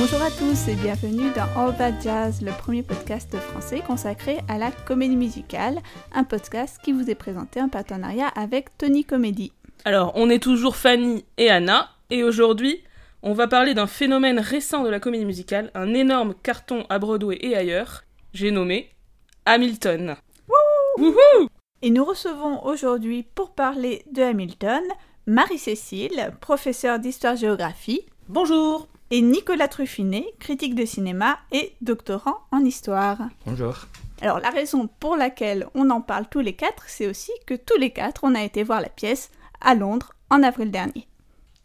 Bonjour à tous et bienvenue dans All That Jazz, le premier podcast français consacré à la comédie musicale, un podcast qui vous est présenté en partenariat avec Tony Comedy. Alors, on est toujours Fanny et Anna, et aujourd'hui, on va parler d'un phénomène récent de la comédie musicale, un énorme carton à Broadway et ailleurs, j'ai nommé Hamilton. Wouhou Et nous recevons aujourd'hui pour parler de Hamilton Marie-Cécile, professeure d'histoire-géographie, Bonjour et Nicolas Truffinet, critique de cinéma et doctorant en histoire. Bonjour. Alors la raison pour laquelle on en parle tous les quatre, c'est aussi que tous les quatre, on a été voir la pièce à Londres en avril dernier.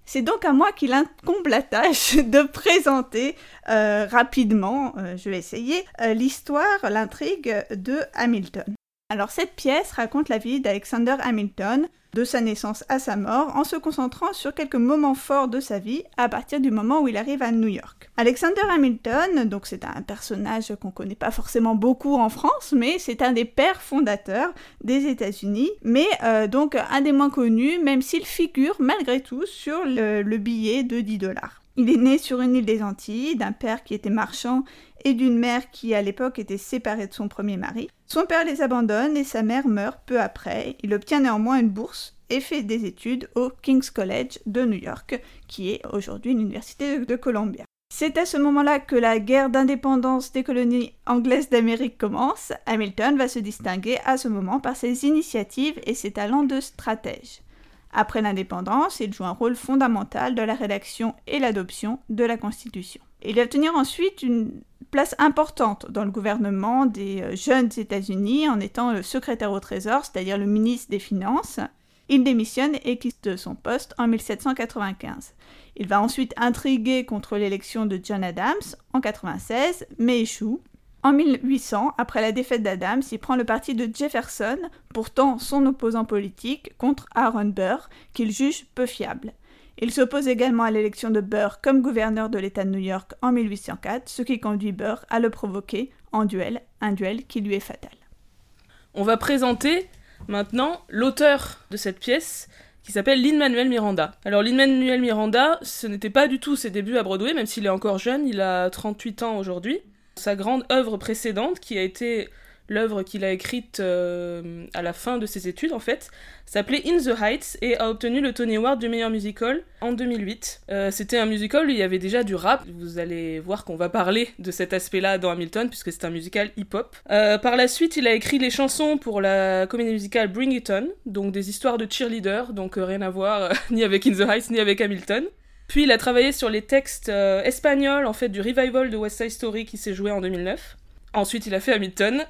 C'est donc à moi qu'il incombe la tâche de présenter euh, rapidement, euh, je vais essayer, euh, l'histoire, l'intrigue de Hamilton. Alors cette pièce raconte la vie d'Alexander Hamilton, de sa naissance à sa mort, en se concentrant sur quelques moments forts de sa vie à partir du moment où il arrive à New York. Alexander Hamilton, donc c'est un personnage qu'on connaît pas forcément beaucoup en France, mais c'est un des pères fondateurs des États-Unis, mais euh, donc un des moins connus, même s'il figure malgré tout sur le, le billet de 10 dollars. Il est né sur une île des Antilles, d'un père qui était marchand et d'une mère qui à l'époque était séparée de son premier mari. Son père les abandonne et sa mère meurt peu après. Il obtient néanmoins une bourse et fait des études au King's College de New York, qui est aujourd'hui l'université de Columbia. C'est à ce moment-là que la guerre d'indépendance des colonies anglaises d'Amérique commence. Hamilton va se distinguer à ce moment par ses initiatives et ses talents de stratège. Après l'indépendance, il joue un rôle fondamental dans la rédaction et l'adoption de la Constitution. Il va obtenir ensuite une place importante dans le gouvernement des euh, jeunes États-Unis en étant le secrétaire au Trésor, c'est-à-dire le ministre des Finances. Il démissionne et quitte son poste en 1795. Il va ensuite intriguer contre l'élection de John Adams en 96, mais échoue. En 1800, après la défaite d'Adams, il prend le parti de Jefferson, pourtant son opposant politique, contre Aaron Burr, qu'il juge peu fiable. Il s'oppose également à l'élection de Burr comme gouverneur de l'État de New York en 1804, ce qui conduit Burr à le provoquer en duel, un duel qui lui est fatal. On va présenter maintenant l'auteur de cette pièce qui s'appelle Lin-Manuel Miranda. Alors Lin-Manuel Miranda, ce n'était pas du tout ses débuts à Broadway, même s'il est encore jeune, il a 38 ans aujourd'hui. Sa grande œuvre précédente, qui a été l'œuvre qu'il a écrite euh, à la fin de ses études en fait, s'appelait In the Heights et a obtenu le Tony Award du meilleur musical en 2008. Euh, C'était un musical où il y avait déjà du rap, vous allez voir qu'on va parler de cet aspect-là dans Hamilton puisque c'est un musical hip-hop. Euh, par la suite, il a écrit les chansons pour la comédie musicale Bring It On, donc des histoires de cheerleaders, donc rien à voir ni avec In the Heights ni avec Hamilton. Puis il a travaillé sur les textes espagnols en fait du revival de West Side Story qui s'est joué en 2009. Ensuite, il a fait Hamilton,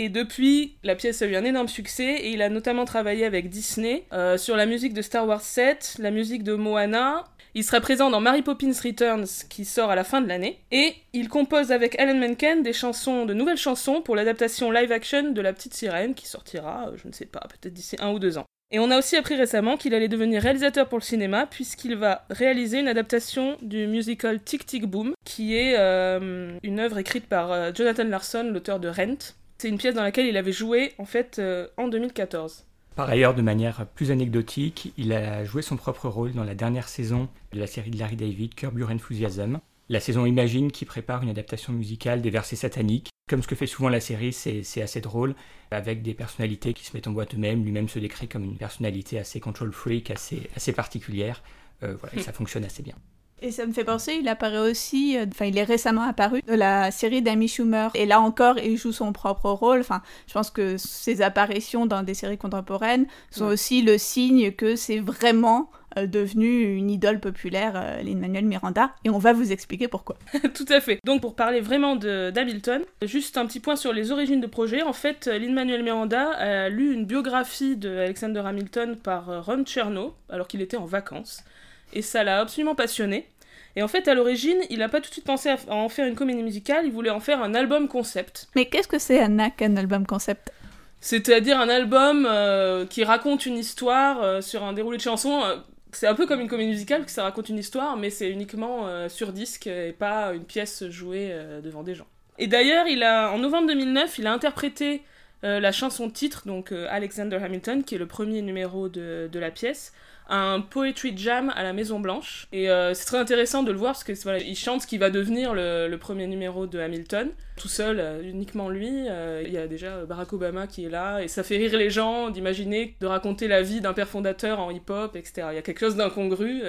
et depuis, la pièce a eu un énorme succès et il a notamment travaillé avec Disney euh, sur la musique de Star Wars 7, la musique de Moana. Il sera présent dans Mary Poppins Returns qui sort à la fin de l'année. Et il compose avec Alan Menken des chansons, de nouvelles chansons pour l'adaptation live action de La Petite Sirène qui sortira, euh, je ne sais pas, peut-être d'ici un ou deux ans. Et on a aussi appris récemment qu'il allait devenir réalisateur pour le cinéma puisqu'il va réaliser une adaptation du musical Tick Tick Boom qui est euh, une œuvre écrite par Jonathan Larson, l'auteur de Rent. C'est une pièce dans laquelle il avait joué en fait euh, en 2014. Par ailleurs, de manière plus anecdotique, il a joué son propre rôle dans la dernière saison de la série de Larry David, Curb Your Enthusiasm. La saison Imagine qui prépare une adaptation musicale des versets sataniques. Comme ce que fait souvent la série, c'est assez drôle, avec des personnalités qui se mettent en boîte eux-mêmes. Lui-même se décrit comme une personnalité assez control freak, assez, assez particulière. Euh, voilà, et ça fonctionne assez bien. Et ça me fait penser, il apparaît aussi, euh, enfin il est récemment apparu de la série d'Amy Schumer. Et là encore, il joue son propre rôle. Enfin, je pense que ses apparitions dans des séries contemporaines sont aussi le signe que c'est vraiment euh, devenu une idole populaire, euh, Lin-Manuel Miranda, et on va vous expliquer pourquoi. Tout à fait. Donc pour parler vraiment d'Hamilton, juste un petit point sur les origines de projet. En fait, Lin-Manuel Miranda a lu une biographie de Alexander Hamilton par Ron Chernow, alors qu'il était en vacances et ça l'a absolument passionné. Et en fait, à l'origine, il n'a pas tout de suite pensé à en faire une comédie musicale, il voulait en faire un album concept. Mais qu'est-ce que c'est, Anna, qu'un album concept? C'est-à-dire un album euh, qui raconte une histoire euh, sur un déroulé de chansons. Euh, c'est un peu comme une comédie musicale, que ça raconte une histoire, mais c'est uniquement sur disque et pas une pièce jouée devant des gens. Et d'ailleurs, il a, en novembre 2009, il a interprété la chanson titre, donc Alexander Hamilton, qui est le premier numéro de, de la pièce, un poetry jam à la Maison Blanche. Et euh, c'est très intéressant de le voir parce que voilà, il chante ce qui va devenir le, premier numéro de Hamilton, tout seul, euh, uniquement lui. Euh, il y a déjà Barack Obama qui est là et ça fait rire les gens d'imaginer de raconter la vie d'un père fondateur en hip-hop, etc. Il y a quelque chose d'incongru.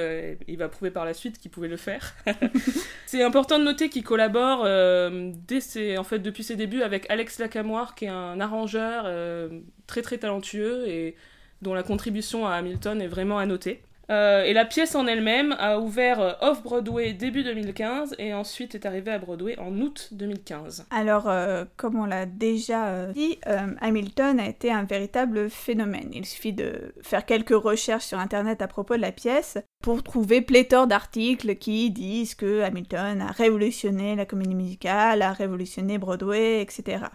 il va prouver par la suite qu'il pouvait le faire. c'est important de noter qu'il collabore dès en fait depuis ses débuts avec Alex Lacamoire qui est un arrangeur très très talentueux et dont la contribution à Hamilton est vraiment à noter. Euh, et la pièce en elle-même a ouvert euh, off-Broadway début 2015 et ensuite est arrivée à Broadway en août 2015. Alors, euh, comme on l'a déjà dit, Hamilton a été un véritable phénomène. Il suffit de faire quelques recherches sur Internet à propos de la pièce pour trouver pléthore d'articles qui disent que Hamilton a révolutionné la comédie musicale, a révolutionné Broadway, etc.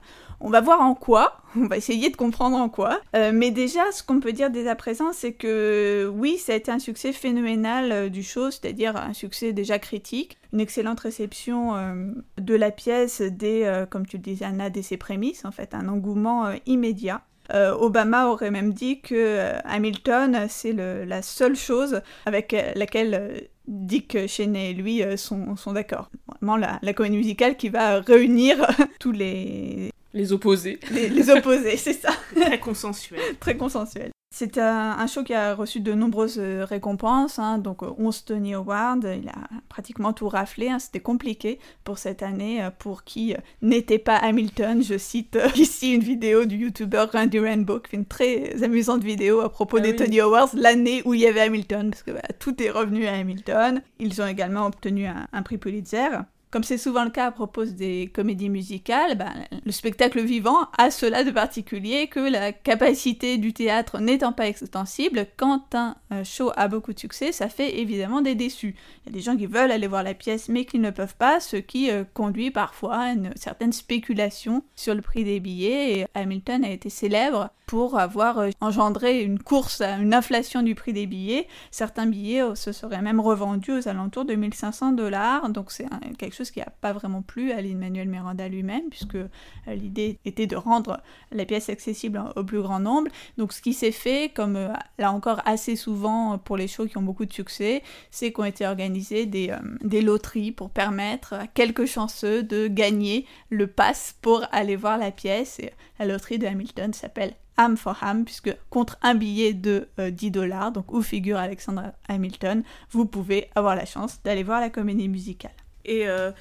On va voir en quoi, on va essayer de comprendre en quoi. Euh, mais déjà, ce qu'on peut dire dès à présent, c'est que oui, ça a été un succès phénoménal euh, du show, c'est-à-dire un succès déjà critique, une excellente réception euh, de la pièce dès, comme tu le disais Anna, dès ses prémices, en fait, un engouement immédiat. Obama aurait même dit que Hamilton, c'est la seule chose avec laquelle Dick Cheney et lui sont, d'accord. Vraiment la, la comédie musicale qui va réunir tous les les opposés. Les, opposés, c'est ça. Très consensuel. Très consensuel. C'est un, show qui a reçu de nombreuses euh, récompenses, hein, donc 11 euh, Tony Awards, il a pratiquement tout raflé, hein. c'était compliqué pour cette année, euh, pour qui n'était pas Hamilton. Je cite ici une vidéo du youtubeur Randy Rainbow qui fait une très amusante vidéo à propos ah des Tony Awards, l'année où il y avait Hamilton, parce que bah, tout est revenu à Hamilton. Ils ont également obtenu un prix Pulitzer. Comme c'est souvent le cas à propos des comédies musicales, ben, le spectacle vivant a cela de particulier que la capacité du théâtre n'étant pas extensible, quand un show a beaucoup de succès, ça fait évidemment des déçus. Il y a des gens qui veulent aller voir la pièce mais qui ne peuvent pas, ce qui euh, conduit parfois à une certaine spéculation sur le prix des billets. Et Hamilton a été célèbre pour avoir euh, engendré une course une inflation du prix des billets. Certains billets euh, se seraient même revendus aux alentours de 1500 dollars, donc c'est quelque chose qui n'a pas vraiment plu à Lin-Manuel Miranda lui-même, puisque euh, l'idée était de rendre la pièce accessible au plus grand nombre. Donc ce qui s'est fait, comme euh, là encore assez souvent pour les shows qui ont beaucoup de succès, c'est qu'ont été organisées des, euh, des loteries pour permettre à quelques chanceux de gagner le pass pour aller voir la pièce. Et la loterie de Hamilton s'appelle Ham for Ham, puisque contre un billet de 10 dollars, donc où figure Alexander Hamilton, vous pouvez avoir la chance d'aller voir la comédie musicale. Et euh,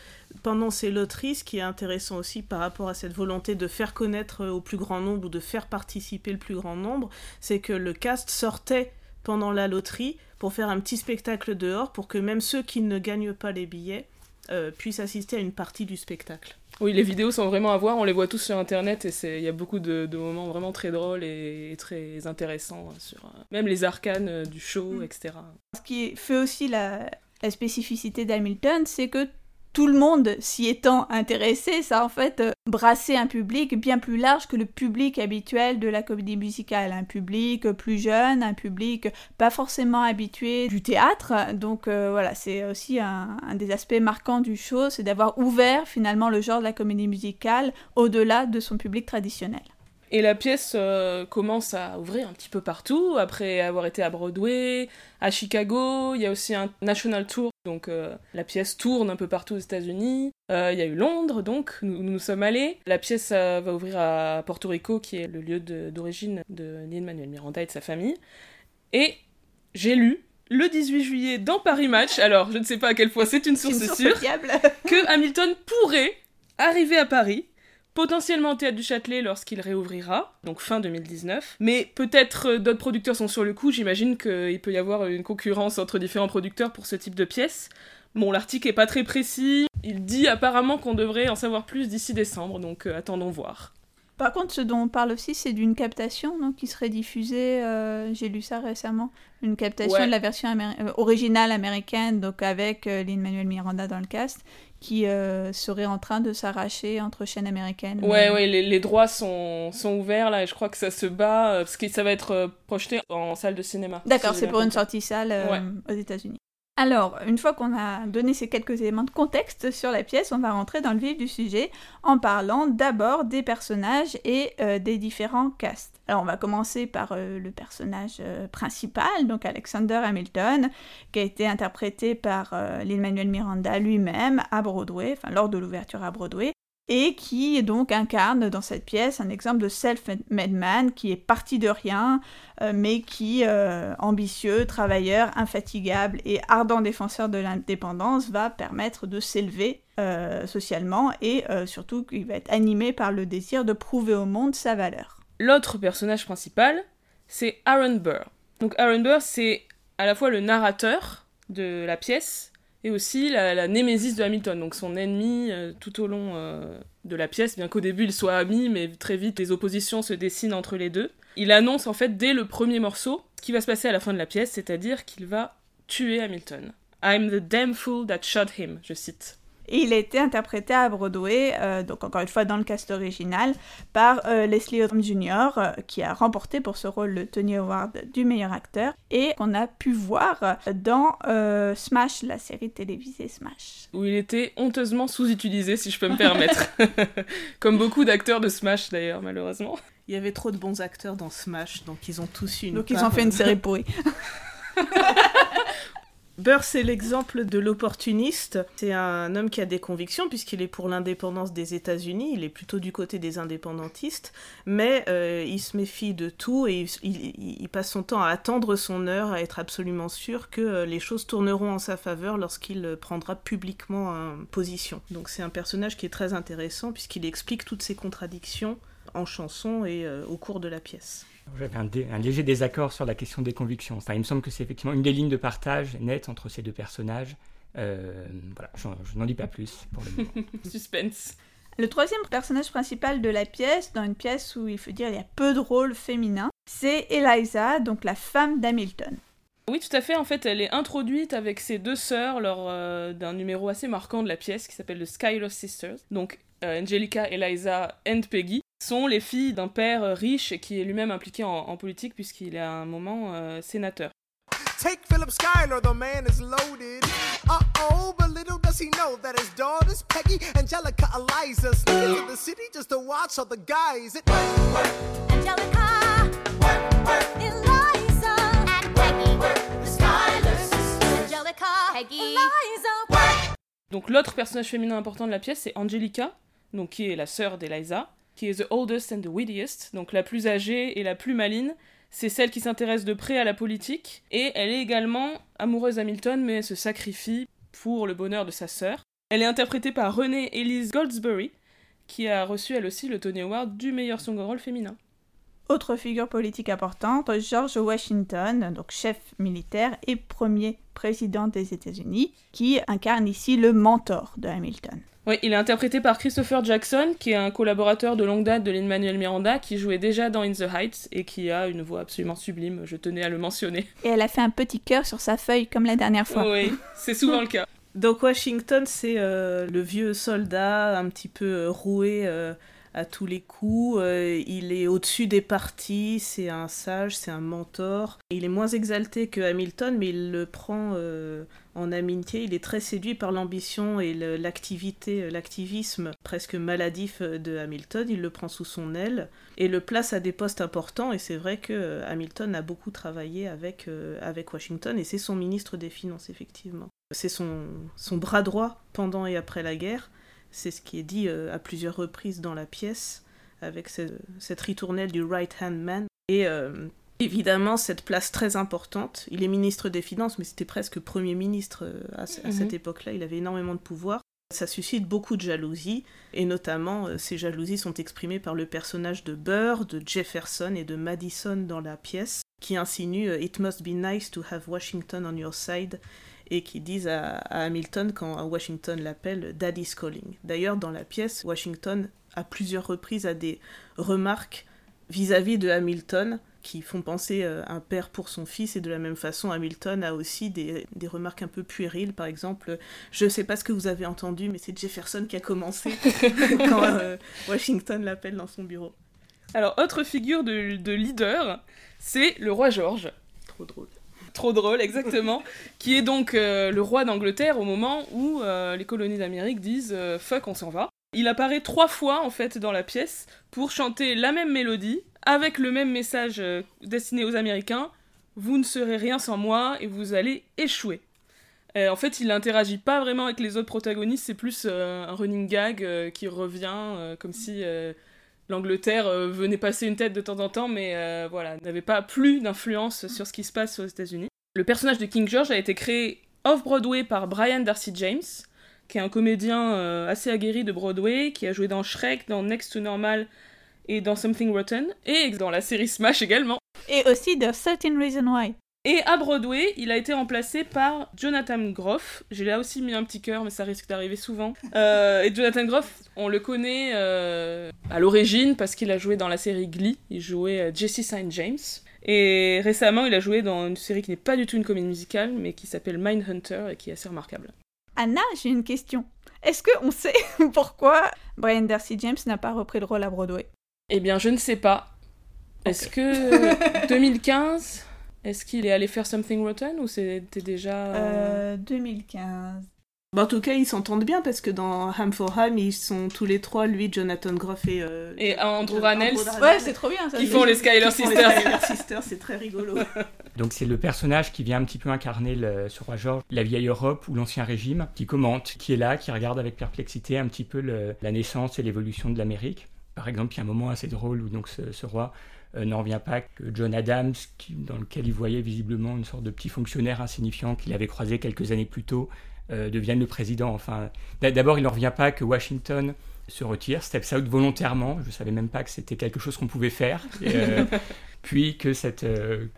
pendant ces loteries, ce qui est intéressant aussi par rapport à cette volonté de faire connaître au plus grand nombre ou de faire participer le plus grand nombre, c'est que le cast sortait pendant la loterie pour faire un petit spectacle dehors pour que même ceux qui ne gagnent pas les billets euh, puissent assister à une partie du spectacle. Oui, les vidéos sont vraiment à voir, on les voit tous sur internet et il y a beaucoup de, moments vraiment très drôles et, très intéressants sur euh, même les arcanes du show, mm. etc. Ce qui fait aussi la, la spécificité d'Hamilton, c'est que tout le monde s'y étant intéressé, ça a en fait euh, brassé un public bien plus large que le public habituel de la comédie musicale. Un public plus jeune, un public pas forcément habitué du théâtre. Donc euh, voilà, c'est aussi un, des aspects marquants du show, c'est d'avoir ouvert finalement le genre de la comédie musicale au-delà de son public traditionnel. Et la pièce euh, commence à ouvrir un petit peu partout, après avoir été à Broadway, à Chicago, il y a aussi un National Tour, donc euh, la pièce tourne un peu partout aux États-Unis. Euh, il y a eu Londres, donc nous nous sommes allés. La pièce va ouvrir à Porto Rico, qui est le lieu d'origine de, de Manuel Miranda et de sa famille. Et j'ai lu le 18 juillet dans Paris Match, alors je ne sais pas à quel point c'est une source, une sûre, que Hamilton pourrait arriver à Paris potentiellement au Théâtre du Châtelet lorsqu'il réouvrira, donc fin 2019. Mais peut-être euh, d'autres producteurs sont sur le coup, j'imagine qu'il peut y avoir une concurrence entre différents producteurs pour ce type de pièce. Bon, l'article est pas très précis, il dit apparemment qu'on devrait en savoir plus d'ici décembre, donc euh, attendons voir. Par contre, ce dont on parle aussi, c'est d'une captation qui serait diffusée, euh, j'ai lu ça récemment, une captation de la version originale américaine, donc avec Lin-Manuel Miranda dans le cast, qui euh, serait en train de s'arracher entre chaînes américaines. Ouais, ouais, les, les, droits sont, sont ouverts là et je crois que ça se bat euh, parce que ça va être euh, projeté en salle de cinéma. D'accord, c'est pour une sortie salle aux États-Unis. Alors, une fois qu'on a donné ces quelques éléments de contexte sur la pièce, on va rentrer dans le vif du sujet en parlant d'abord des personnages et euh, des différents castes. Alors, on va commencer par euh, le personnage euh, principal, donc Alexander Hamilton, qui a été interprété par Lin-Manuel Miranda lui-même à Broadway, enfin lors de l'ouverture à Broadway et qui donc incarne dans cette pièce un exemple de self-made man qui est parti de rien, euh, mais qui, euh, ambitieux, travailleur, infatigable et ardent défenseur de l'indépendance, va permettre de s'élever euh, socialement et surtout qu'il va être animé par le désir de prouver au monde sa valeur. L'autre personnage principal, c'est Aaron Burr. Donc Aaron Burr, c'est à la fois le narrateur de la pièce et aussi la, némésis de Hamilton, donc son ennemi euh, tout au long euh, de la pièce, bien qu'au début ils soient amis, mais très vite les oppositions se dessinent entre les deux. Il annonce en fait dès le premier morceau ce qui va se passer à la fin de la pièce, c'est-à-dire qu'il va tuer Hamilton. I'm the damn fool that shot him, je cite. Et il a été interprété à Broadway, euh, donc encore une fois dans le cast original, par euh, Leslie Odom Jr., euh, qui a remporté pour ce rôle le Tony Award du meilleur acteur, et qu'on a pu voir dans Smash, la série télévisée Smash. Où il était honteusement sous-utilisé, si je peux me permettre. Comme beaucoup d'acteurs de Smash d'ailleurs, malheureusement. Il y avait trop de bons acteurs dans Smash, donc ils ont tous eu une. Donc ils ont fait une série pourrie. Burr, c'est l'exemple de l'opportuniste. C'est un homme qui a des convictions puisqu'il est pour l'indépendance des États-Unis. Il est plutôt du côté des indépendantistes, mais euh, il se méfie de tout et il, passe son temps à attendre son heure, à être absolument sûr que euh, les choses tourneront en sa faveur lorsqu'il euh, prendra publiquement position. Donc c'est un personnage qui est très intéressant puisqu'il explique toutes ces contradictions en chanson et au cours de la pièce. J'avais un, léger désaccord sur la question des convictions. Enfin, il me semble que c'est effectivement une des lignes de partage nettes entre ces deux personnages. Euh, voilà, je, n'en dis pas plus pour le moment. Suspense. Le troisième personnage principal de la pièce, dans une pièce où il faut dire il y a peu de rôles féminins, c'est Eliza, donc la femme d'Hamilton. Oui, tout à fait. En fait, elle est introduite avec ses deux sœurs lors euh, d'un numéro assez marquant de la pièce qui s'appelle The Skylar Sisters. Donc, euh, Angelica, Eliza and Peggy sont les filles d'un père euh, riche qui est lui-même impliqué en, politique puisqu'il est à un moment euh, sénateur. Take Philip Schuyler, the man is loaded. Uh-oh, but little does he know that his daughters, Peggy, Angelica, Eliza, sneak into the city just to watch all the guys. It... Angelica, Eliza, and Peggy, the Schuyler sisters. Angelica, Peggy, Eliza. Donc l'autre personnage féminin important de la pièce, c'est Angelica, donc qui est la sœur d'Eliza qui est donc la plus âgée et la plus maline. C'est celle qui s'intéresse de près à la politique, et elle est également amoureuse d'Hamilton, mais elle se sacrifie pour le bonheur de sa sœur. Elle est interprétée par Renée Elise Goldsberry, qui a reçu elle aussi le Tony Award du meilleur second rôle féminin. Autre figure politique importante, George Washington, donc chef militaire et premier président des États-Unis, qui incarne ici le mentor de Hamilton. Oui, il est interprété par Christopher Jackson, qui est un collaborateur de longue date de Lin-Manuel Miranda, qui jouait déjà dans In the Heights et qui a une voix absolument sublime, je tenais à le mentionner. Et elle a fait un petit cœur sur sa feuille comme la dernière fois. Oui, c'est souvent le cas. Donc Washington, c'est euh, le vieux soldat un petit peu euh, roué euh, à tous les coups. il est au-dessus des partis, c'est un sage, c'est un mentor. Il est moins exalté que Hamilton, mais il le prend en amitié. Il est très séduit par l'ambition et l'activité, l'activisme presque maladif de Hamilton. Il le prend sous son aile et le place à des postes importants. Et c'est vrai que euh, Hamilton a beaucoup travaillé avec, euh, avec Washington et c'est son ministre des Finances, effectivement. C'est son, son bras droit pendant et après la guerre. C'est ce qui est dit euh, à plusieurs reprises dans la pièce, avec cette ritournelle du right-hand man. Et évidemment cette place très importante. Il est ministre des Finances, mais c'était presque Premier ministre euh, à, cette mhm. époque-là. Il avait énormément de pouvoir. Ça suscite beaucoup de jalousie, et notamment euh, ces jalousies sont exprimées par le personnage de Burr, de Jefferson et de Madison dans la pièce, qui insinuent euh, It must be nice to have Washington on your side et qui disent à, Hamilton quand Washington l'appelle Daddy's calling. D'ailleurs, dans la pièce, Washington à plusieurs reprises a des remarques vis à -vis de Hamilton qui font penser euh, un père pour son fils, et de la même façon, Hamilton a aussi des, remarques un peu puériles, par exemple, je ne sais pas ce que vous avez entendu, mais c'est Jefferson qui a commencé quand euh, Washington l'appelle dans son bureau. Alors, autre figure de, leader, c'est le roi George. Trop drôle. Trop drôle, exactement. qui est donc euh, le roi d'Angleterre au moment où euh, les colonies d'Amérique disent euh, fuck, on s'en va. Il apparaît trois fois en fait dans la pièce pour chanter la même mélodie avec le même message destiné aux Américains. Vous ne serez rien sans moi et vous allez échouer. en fait, il n'interagit pas vraiment avec les autres protagonistes, c'est plus un running gag qui revient comme si l'Angleterre euh, venait passer une tête de temps en temps, mais euh, voilà, n'avait pas plus d'influence sur ce qui se passe aux États-Unis. Le personnage de King George a été créé off-Broadway par Brian Darcy James, qui est un comédien euh, assez aguerri de Broadway, qui a joué dans Shrek, dans Next to Normal et dans Something Rotten, et dans la série Smash également. Et aussi dans Certain Reason Why. Et à Broadway, il a été remplacé par Jonathan Groff. J'ai là aussi mis un petit cœur, mais ça risque d'arriver souvent. Euh, et Jonathan Groff, on le connaît euh, à l'origine parce qu'il a joué dans la série Glee. Il jouait euh, Jesse St. James. Et récemment, il a joué dans une série qui n'est pas du tout une comédie musicale, mais qui s'appelle Mindhunter et qui est assez remarquable. Anna, j'ai une question. Est-ce qu'on sait pourquoi Brian Darcy James n'a pas repris le rôle à Broadway? Eh bien, je ne sais pas. Est-ce que 2015 Est-ce qu'il est allé faire Something Rotten ou c'était déjà... 2015. Euh, bah, en tout cas, ils s'entendent bien parce que dans Ham for Ham, ils sont tous les trois, lui, Jonathan Groff et. Euh, et Andrew Rannells. Ouais, c'est trop bien ça. Qui font les Skyler Sisters. Les Skyler Sisters, c'est très rigolo. Donc, c'est le personnage qui vient un petit peu incarner le, ce roi George, la vieille Europe ou l'ancien régime, qui commente, qui est là, qui regarde avec perplexité un petit peu le, la naissance et l'évolution de l'Amérique. Par exemple, il y a un moment assez drôle où donc ce, ce roi euh, n'en revient pas que John Adams, qui, dans lequel il voyait visiblement une sorte de petit fonctionnaire insignifiant qu'il avait croisé quelques années plus tôt, euh, devienne le président. Enfin, d'abord, il n'en revient pas que Washington se retire, steps out volontairement. Je ne savais même pas que c'était quelque chose qu'on pouvait faire. Euh, puis que cette,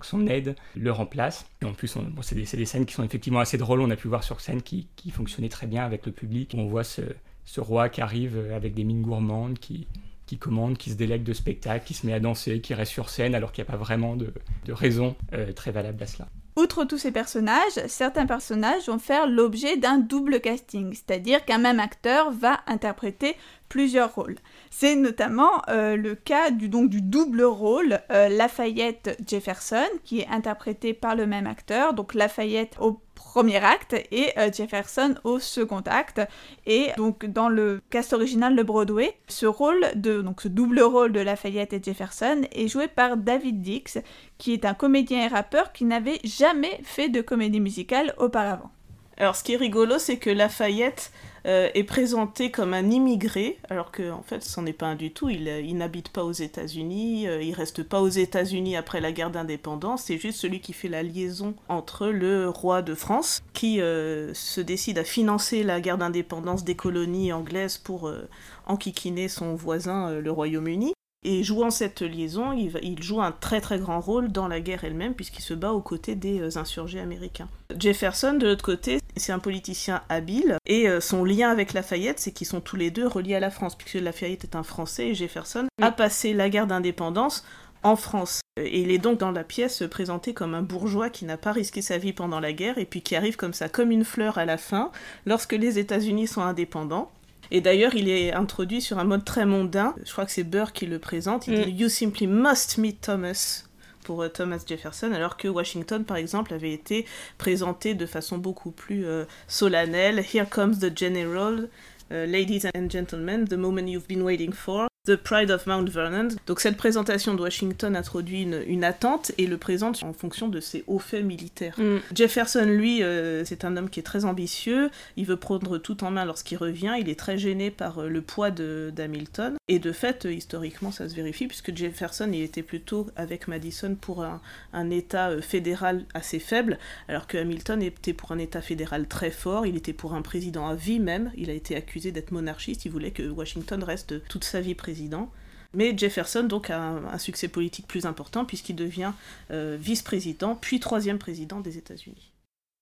son aide le remplace. Et en plus, bon, c'est des, des, scènes qui sont effectivement assez drôles. On a pu voir sur scène qui, qui fonctionnaient très bien avec le public. On voit ce, ce roi qui arrive avec des mines gourmandes, qui, qui commande, qui se délègue de spectacle, qui se met à danser, qui reste sur scène alors qu'il n'y a pas vraiment de, raison euh, très valable à cela. Outre tous ces personnages, certains personnages vont faire l'objet d'un double casting, c'est-à-dire qu'un même acteur va interpréter plusieurs rôles. C'est notamment euh, le cas du, donc, du double rôle euh, Lafayette Jefferson, qui est interprété par le même acteur, donc Lafayette au premier acte et euh, Jefferson au second acte. Et donc dans le cast original de Broadway, ce rôle de ce double rôle de Lafayette et Jefferson est joué par David Dix, qui est un comédien et rappeur qui n'avait jamais fait de comédie musicale auparavant. Alors ce qui est rigolo, c'est que Lafayette euh, est présenté comme un immigré, alors qu'en en fait, c'en est pas un du tout. Il, euh, il n'habite pas aux États-Unis, euh, il reste pas aux États-Unis après la guerre d'indépendance. C'est juste celui qui fait la liaison entre le roi de France, qui se décide à financer la guerre d'indépendance des colonies anglaises pour enquiquiner son voisin, le Royaume-Uni. Et jouant cette liaison, il, joue un très très grand rôle dans la guerre elle-même, puisqu'il se bat aux côtés des euh, insurgés américains. Jefferson, de l'autre côté, c'est un politicien habile, et euh, son lien avec Lafayette, c'est qu'ils sont tous les deux reliés à la France, puisque Lafayette est un Français et Jefferson a passé la guerre d'indépendance en France. Et il est donc dans la pièce présenté comme un bourgeois qui n'a pas risqué sa vie pendant la guerre et puis qui arrive comme ça, comme une fleur à la fin, lorsque les États-Unis sont indépendants. Et d'ailleurs, il est introduit sur un mode très mondain. Je crois que c'est Burr qui le présente. Il dit mm. You simply must meet Thomas pour euh, Thomas Jefferson, alors que Washington, par exemple, avait été présenté de façon beaucoup plus euh, solennelle. Here comes the general, uh, ladies and gentlemen, the moment you've been waiting for. The Pride of Mount Vernon. Donc cette présentation de Washington introduit une, une attente et le présente en fonction de ses hauts faits militaires. Mm. Jefferson, lui, euh, c'est un homme qui est très ambitieux, il veut prendre tout en main lorsqu'il revient, il est très gêné par euh, le poids d'Hamilton, et de fait, euh, historiquement, ça se vérifie, puisque Jefferson, il était plutôt avec Madison pour un, un État fédéral assez faible, alors que Hamilton était pour un État fédéral très fort, il était pour un président à vie même, il a été accusé d'être monarchiste, il voulait que Washington reste toute sa vie président mais Jefferson donc a un, succès politique plus important puisqu'il devient euh, vice-président puis troisième président des États-Unis.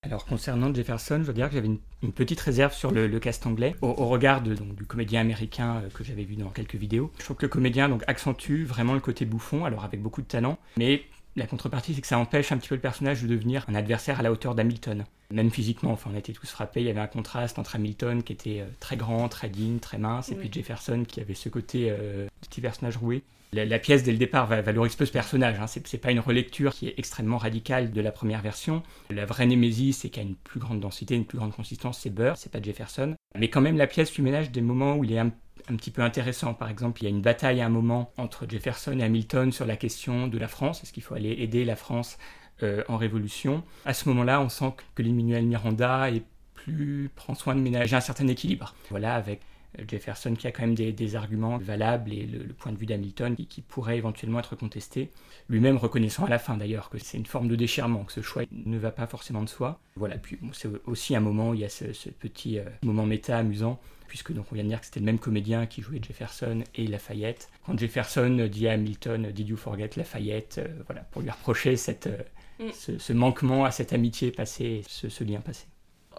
Alors concernant Jefferson, je veux dire que j'avais une, petite réserve sur le, cast anglais au, regard du comédien américain euh, que j'avais vu dans quelques vidéos. Je trouve que le comédien donc accentue vraiment le côté bouffon, alors avec beaucoup de talent, mais la contrepartie, c'est que ça empêche un petit peu le personnage de devenir un adversaire à la hauteur d'Hamilton. Même physiquement, enfin, on était tous frappés. Il y avait un contraste entre Hamilton qui était euh, très grand, très digne, très mince, et puis Jefferson qui avait ce côté euh, petit personnage roué. La, pièce, dès le départ, valorise peu ce personnage. Hein. C'est pas une relecture qui est extrêmement radicale de la première version. La vraie Némésis, c'est qu'il a une plus grande densité, une plus grande consistance, c'est Burr, c'est pas Jefferson. Mais quand même, la pièce lui ménage des moments où il est un, petit peu intéressant. Par exemple, il y a une bataille à un moment entre Jefferson et Hamilton sur la question de la France. Est-ce qu'il faut aller aider la France euh, en révolution? À ce moment-là, on sent que l'Emmanuel Miranda est plus, prend soin de ménager un certain équilibre. Voilà, avec Jefferson qui a quand même des, arguments valables et le, point de vue d'Hamilton qui, pourrait éventuellement être contesté, lui-même reconnaissant à la fin d'ailleurs que c'est une forme de déchirement, que ce choix ne va pas forcément de soi. Voilà, puis c'est aussi un moment où il y a ce, petit euh, moment méta amusant, puisque donc on vient de dire que c'était le même comédien qui jouait Jefferson et Lafayette. Quand Jefferson dit à Hamilton Did you forget Lafayette? Euh, Voilà, pour lui reprocher cette, euh, mm. ce, manquement à cette amitié passée, ce lien passé.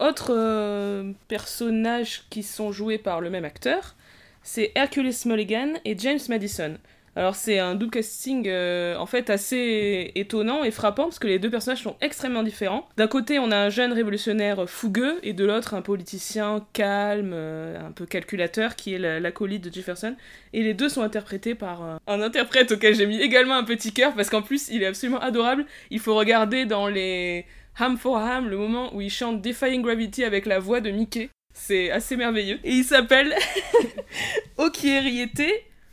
Autres euh, personnages qui sont joués par le même acteur, c'est Hercules Mulligan et James Madison. Alors c'est un double casting euh, en fait assez étonnant et frappant parce que les deux personnages sont extrêmement différents. D'un côté on a un jeune révolutionnaire fougueux et de l'autre un politicien calme, euh, un peu calculateur qui est l'acolyte de Jefferson. Et les deux sont interprétés par un interprète auquel j'ai mis également un petit cœur parce qu'en plus il est absolument adorable. Il faut regarder dans les Ham for Ham, le moment où il chante Defying Gravity avec la voix de Mickey. C'est assez merveilleux. Et il s'appelle Okieriete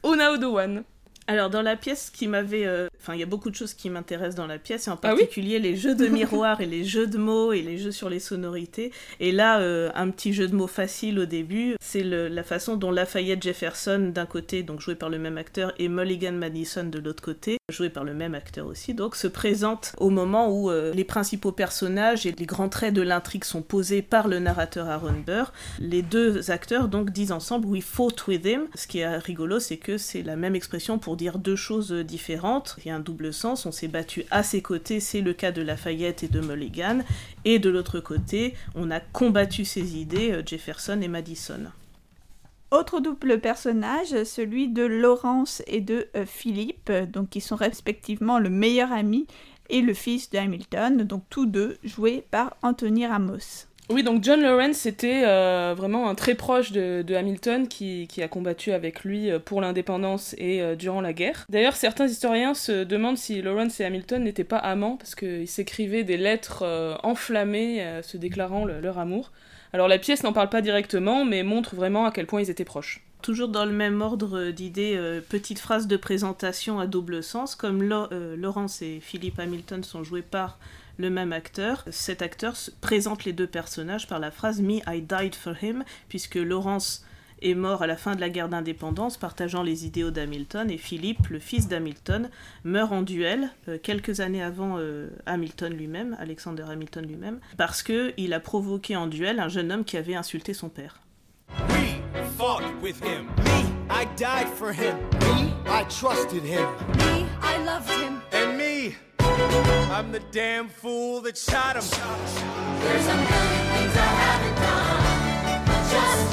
One. Alors dans la pièce qui m'avait, euh, il y a beaucoup de choses qui m'intéressent dans la pièce, et en ah particulier les jeux de miroir et les jeux de mots et les jeux sur les sonorités. Et là, euh, un petit jeu de mots facile au début, c'est la façon dont Lafayette Jefferson d'un côté, donc joué par le même acteur, et Mulligan Madison de l'autre côté, joué par le même acteur aussi, donc se présente au moment où euh, les principaux personnages et les grands traits de l'intrigue sont posés par le narrateur Aaron Burr. Les deux acteurs donc disent ensemble We fought with him. Ce qui est rigolo, c'est que c'est la même expression pour deux choses différentes. Il y a un double sens. On s'est battu à ses côtés, c'est le cas de Lafayette et de Mulligan. Et de l'autre côté, on a combattu ses idées, euh, Jefferson et Madison. Autre double personnage, celui de Laurence et de euh, Philippe, donc qui sont respectivement le meilleur ami et le fils de Hamilton, donc tous deux joués par Anthony Ramos. Oui, donc John Lawrence était euh, vraiment un très proche de, Hamilton qui, a combattu avec lui euh, pour l'indépendance et durant la guerre. D'ailleurs, certains historiens se demandent si Lawrence et Hamilton n'étaient pas amants parce qu'ils s'écrivaient des lettres enflammées se déclarant leur amour. Alors la pièce n'en parle pas directement, mais montre vraiment à quel point ils étaient proches. Toujours dans le même ordre d'idées, euh, petite phrase de présentation à double sens, comme euh, Laurence et Philippe Hamilton sont joués par le même acteur, cet acteur présente les deux personnages par la phrase Me, I died for him, puisque Laurence est mort à la fin de la guerre d'indépendance, partageant les idéaux d'Hamilton, et Philippe, le fils d'Hamilton, meurt en duel euh, quelques années avant euh, Hamilton lui-même, Alexander Hamilton lui-même, parce que il a provoqué en duel un jeune homme qui avait insulté son père. We fought with him. Me, I died for him. Me, I trusted him. Me, I loved him. And me, I'm the damn fool that shot him. There's a million things I haven't done. Just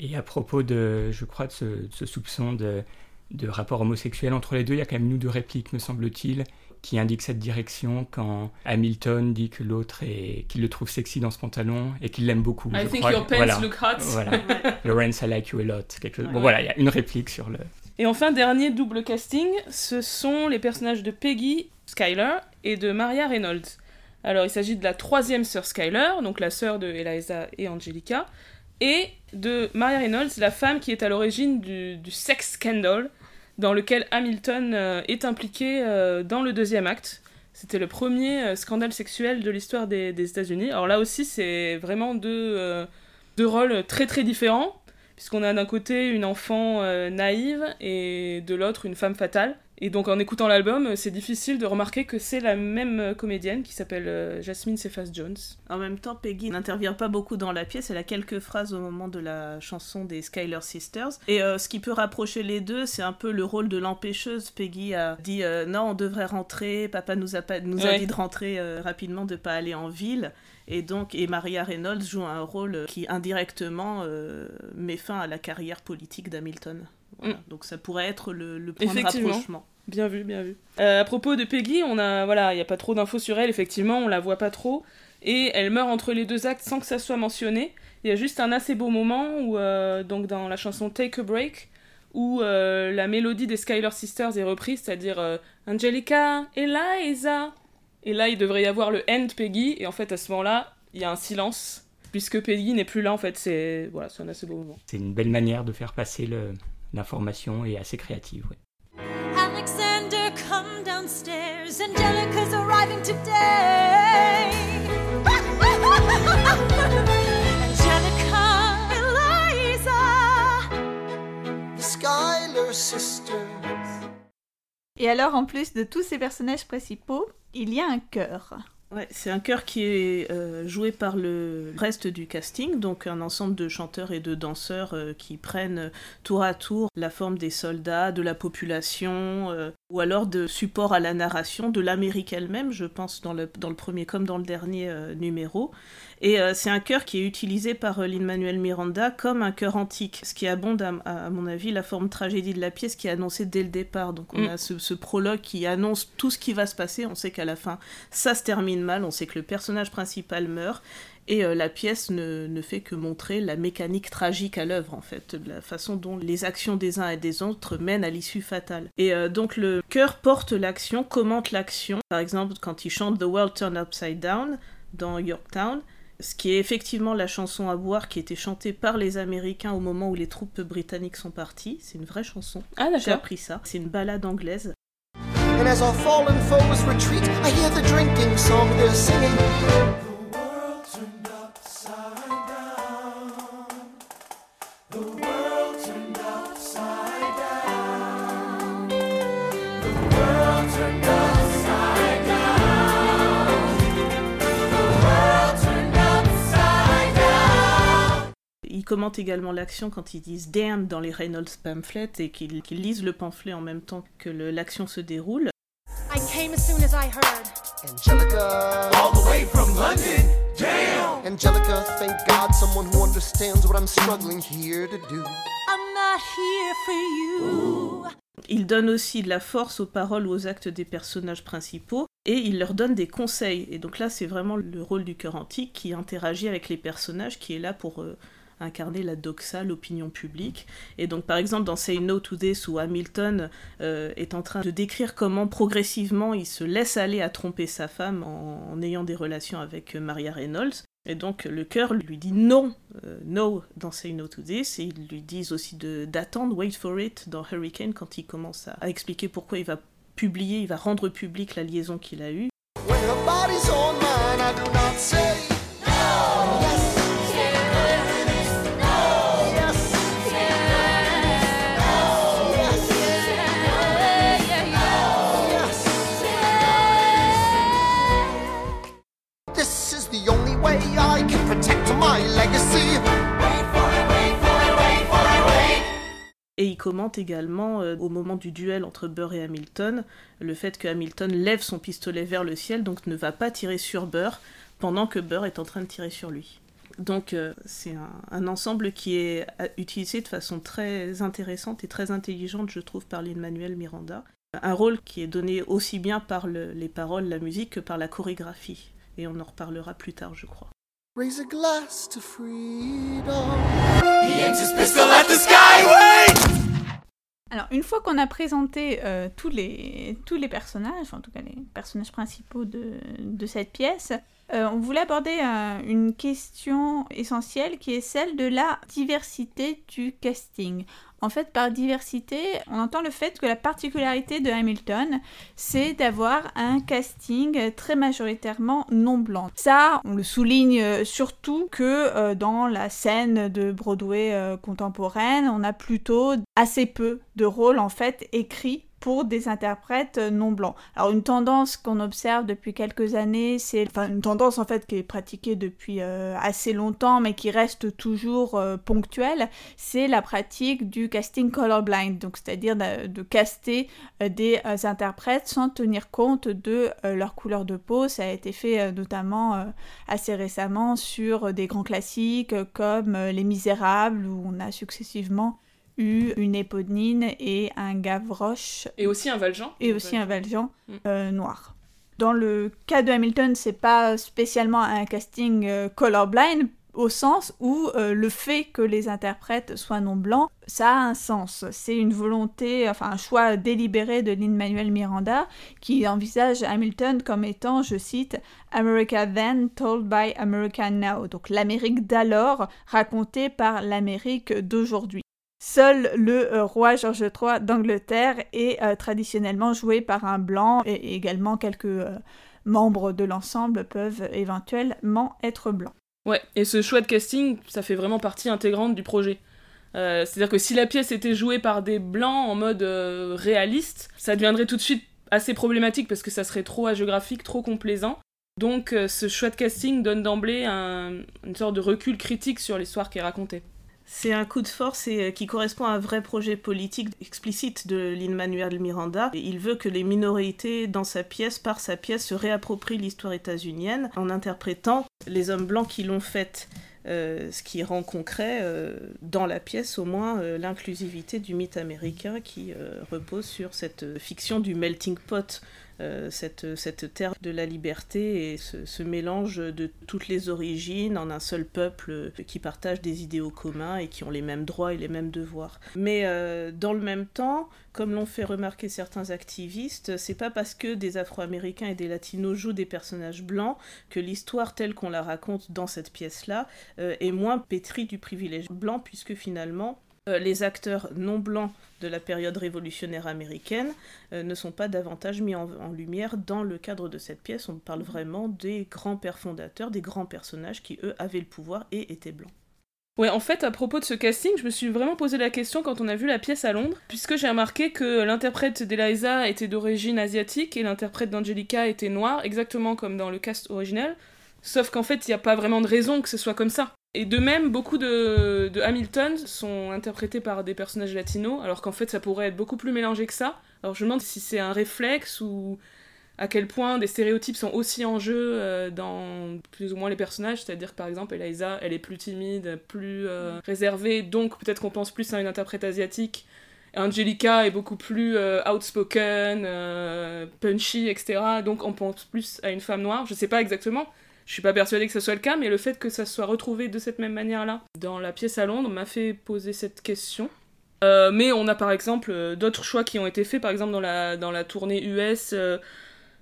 Et à propos de, je crois, de ce, soupçon de, de, rapport homosexuel entre les deux, il y a quand même une ou deux répliques, me semble-t-il, qui indiquent cette direction quand Hamilton dit que l'autre est, qu'il le trouve sexy dans ce pantalon et qu'il l'aime beaucoup. I think your pants look hot. Voilà. Lawrence, I like you a lot. Quelque chose. Bon voilà, il y a une réplique sur le. Et enfin, dernier double casting, ce sont les personnages de Peggy Skyler et de Maria Reynolds. Alors, il s'agit de la troisième sœur Skyler, donc la sœur de Eliza et Angelica, et de Maria Reynolds, la femme qui est à l'origine du, sex scandal dans lequel Hamilton euh, est impliqué euh, dans le deuxième acte. C'était le premier euh, scandale sexuel de l'histoire des, États-Unis. Alors là aussi, c'est vraiment deux, deux, rôles très très différents, puisqu'on a d'un côté une enfant naïve et de l'autre une femme fatale. Et donc en écoutant l'album, c'est difficile de remarquer que c'est la même euh, comédienne qui s'appelle euh, Jasmine Cephas Jones. En même temps, Peggy n'intervient pas beaucoup dans la pièce, elle a quelques phrases au moment de la chanson des Skyler Sisters. Et euh, ce qui peut rapprocher les deux, c'est un peu le rôle de l'empêcheuse. Peggy a dit non, on devrait rentrer, papa nous a, nous a dit de rentrer rapidement, de pas aller en ville. Et donc, et Maria Reynolds joue un rôle qui indirectement met fin à la carrière politique d'Hamilton. Mm. Donc ça pourrait être le, le point de rapprochement. Bien vu, bien vu. Euh, à propos de Peggy, on a voilà, il y a pas trop d'infos sur elle. Effectivement, on la voit pas trop. et elle meurt entre les deux actes sans que ça soit mentionné. Il y a juste un assez beau moment où, euh, donc dans la chanson Take a Break, où euh, la mélodie des Skylar Sisters est reprise, c'est-à-dire euh, Angelica, Eliza. Et là, il devrait y avoir le end Peggy, et en fait, à ce moment-là, il y a un silence, puisque Peggy n'est plus là, en fait, c'est voilà, un assez beau moment. C'est une belle manière de faire passer l'information et assez créative. Ouais. Alexander, come downstairs. Angelica's arriving today. Et alors, en plus de tous ces personnages principaux, il y a un chœur. Ouais, c'est un chœur qui est euh, joué par le reste du casting, donc un ensemble de chanteurs et de danseurs euh, qui prennent tour à tour la forme des soldats, de la population, euh, ou alors de support à la narration de l'Amérique elle-même, je pense, dans le, dans le premier comme dans le dernier numéro. Et euh, c'est un chœur qui est utilisé par euh, Lin-Manuel Miranda comme un chœur antique, ce qui abonde, à, mon avis, la forme tragédie de la pièce qui est annoncée dès le départ. Donc on mm. a ce, prologue qui annonce tout ce qui va se passer. On sait qu'à la fin, ça se termine mal. On sait que le personnage principal meurt. Et euh, la pièce ne, ne, fait que montrer la mécanique tragique à l'œuvre, en fait, la façon dont les actions des uns et des autres mènent à l'issue fatale. Et donc le chœur porte l'action, commente l'action. Par exemple, quand il chante The World Turned Upside Down dans Yorktown, ce qui est effectivement la chanson à boire qui était chantée par les Américains au moment où les troupes britanniques sont parties. C'est une vraie chanson. Ah d'accord. J'ai appris ça. C'est une balade anglaise. And as our fallen foes retreat, I hear the drinking song they're singing. Commente également l'action quand ils disent damn dans les Reynolds pamphlets et qu'ils lisent le pamphlet en même temps que l'action se déroule. I came as soon as I heard. Angelica, all the way from London. Damn. Angelica, thank God someone who understands what I'm struggling here to do. I'm not here for you. Il donne aussi de la force aux paroles ou aux actes des personnages principaux et il leur donne des conseils. Et donc là, c'est vraiment le rôle du cœur antique qui interagit avec les personnages, qui est là pour euh, incarner la doxa, l'opinion publique. Et donc, par exemple, dans Say No to This, où Hamilton euh, est en train de décrire comment progressivement il se laisse aller à tromper sa femme en, ayant des relations avec euh, Maria Reynolds. Et donc, le cœur lui dit non, euh, no dans Say No to This. Et ils lui disent aussi d'attendre, wait for it dans Hurricane, quand il commence à, expliquer pourquoi il va publier, il va rendre public la liaison qu'il a eue. Et il commente également, euh, au moment du duel entre Burr et Hamilton, le fait que Hamilton lève son pistolet vers le ciel, donc ne va pas tirer sur Burr, pendant que Burr est en train de tirer sur lui. Donc euh, c'est un, ensemble qui est euh, utilisé de façon très intéressante et très intelligente, je trouve, par l'Emmanuel Miranda. Un rôle qui est donné aussi bien par les paroles, la musique, que par la chorégraphie. Et on en reparlera plus tard, je crois. Raise a glass to freedom. He aims his pistol at the skyway. Alors, une fois qu'on a présenté euh, tous, les, tous les personnages, en tout cas les personnages principaux de, de cette pièce, euh, on voulait aborder euh, une question essentielle qui est celle de la diversité du casting. En fait, par diversité, on entend le fait que la particularité de Hamilton, c'est d'avoir un casting très majoritairement non blanc. Ça, on le souligne surtout que euh, dans la scène de Broadway euh, contemporaine, on a plutôt assez peu de rôles en fait écrits pour des interprètes non blancs. Alors une tendance qu'on observe depuis quelques années, c'est enfin une tendance en fait qui est pratiquée depuis euh, assez longtemps mais qui reste toujours euh, ponctuelle, c'est la pratique du casting colorblind, donc c'est-à-dire de, caster euh, des interprètes sans tenir compte de leur couleur de peau. Ça a été fait notamment assez récemment sur des grands classiques comme Les Misérables où on a successivement eu une éponine et un Gavroche. Et aussi un Valjean. Et aussi un Valjean mm. euh, noir. Dans le cas de Hamilton, c'est pas spécialement un casting euh, colorblind au sens où euh, le fait que les interprètes soient non blancs, ça a un sens. C'est une volonté, enfin un choix délibéré de Lin-Manuel Miranda qui envisage Hamilton comme étant, je cite, America then told by America now, donc l'Amérique d'alors racontée par l'Amérique d'aujourd'hui. Seul le euh, roi George III d'Angleterre est euh, traditionnellement joué par un blanc et également quelques membres de l'ensemble peuvent éventuellement être blancs. Ouais, et ce choix de casting, ça fait vraiment partie intégrante du projet. Euh, c'est-à-dire que si la pièce était jouée par des blancs en mode euh, réaliste, ça deviendrait tout de suite assez problématique parce que ça serait trop hagiographique, trop complaisant. Donc euh, ce choix de casting donne d'emblée une sorte de recul critique sur l'histoire qui est racontée. C'est un coup de force et, euh, qui correspond à un vrai projet politique explicite de Lin-Manuel Miranda. il veut que les minorités dans sa pièce, par sa pièce, se réapproprient l'histoire états-unienne en interprétant les hommes blancs qui l'ont faite. Euh, ce qui rend concret euh, dans la pièce au moins l'inclusivité du mythe américain qui repose sur cette fiction du melting pot euh, cette, cette, terre de la liberté et ce, mélange de toutes les origines en un seul peuple qui partage des idéaux communs et qui ont les mêmes droits et les mêmes devoirs. Mais euh, dans le même temps, comme l'ont fait remarquer certains activistes, c'est pas parce que des Afro-Américains et des Latinos jouent des personnages blancs que l'histoire telle qu'on la raconte dans cette pièce-là euh, est moins pétrie du privilège blanc, puisque finalement, les acteurs non blancs de la période révolutionnaire américaine euh, ne sont pas davantage mis en, lumière dans le cadre de cette pièce. On parle vraiment des grands pères fondateurs, des grands personnages qui, eux, avaient le pouvoir et étaient blancs. Ouais, en fait, à propos de ce casting, je me suis vraiment posé la question quand on a vu la pièce à Londres, puisque j'ai remarqué que l'interprète d'Eliza était d'origine asiatique et l'interprète d'Angelica était noire, exactement comme dans le cast original. Sauf qu'en fait, il n'y a pas vraiment de raison que ce soit comme ça. Et de même, beaucoup de, Hamilton sont interprétés par des personnages latinos, alors qu'en fait ça pourrait être beaucoup plus mélangé que ça. Alors je me demande si c'est un réflexe ou à quel point des stéréotypes sont aussi en jeu euh, dans plus ou moins les personnages, c'est-à-dire que par exemple Eliza, elle est plus timide, plus euh, réservée, donc peut-être qu'on pense plus à une interprète asiatique. Angelica est beaucoup plus euh, outspoken, punchy, etc. Donc on pense plus à une femme noire. Je sais pas exactement, je suis pas persuadée que ce soit le cas, mais le fait que ça soit retrouvé de cette même manière-là dans la pièce à Londres m'a fait poser cette question. Euh, mais on a par exemple euh, d'autres choix qui ont été faits, par exemple dans la, tournée US, euh,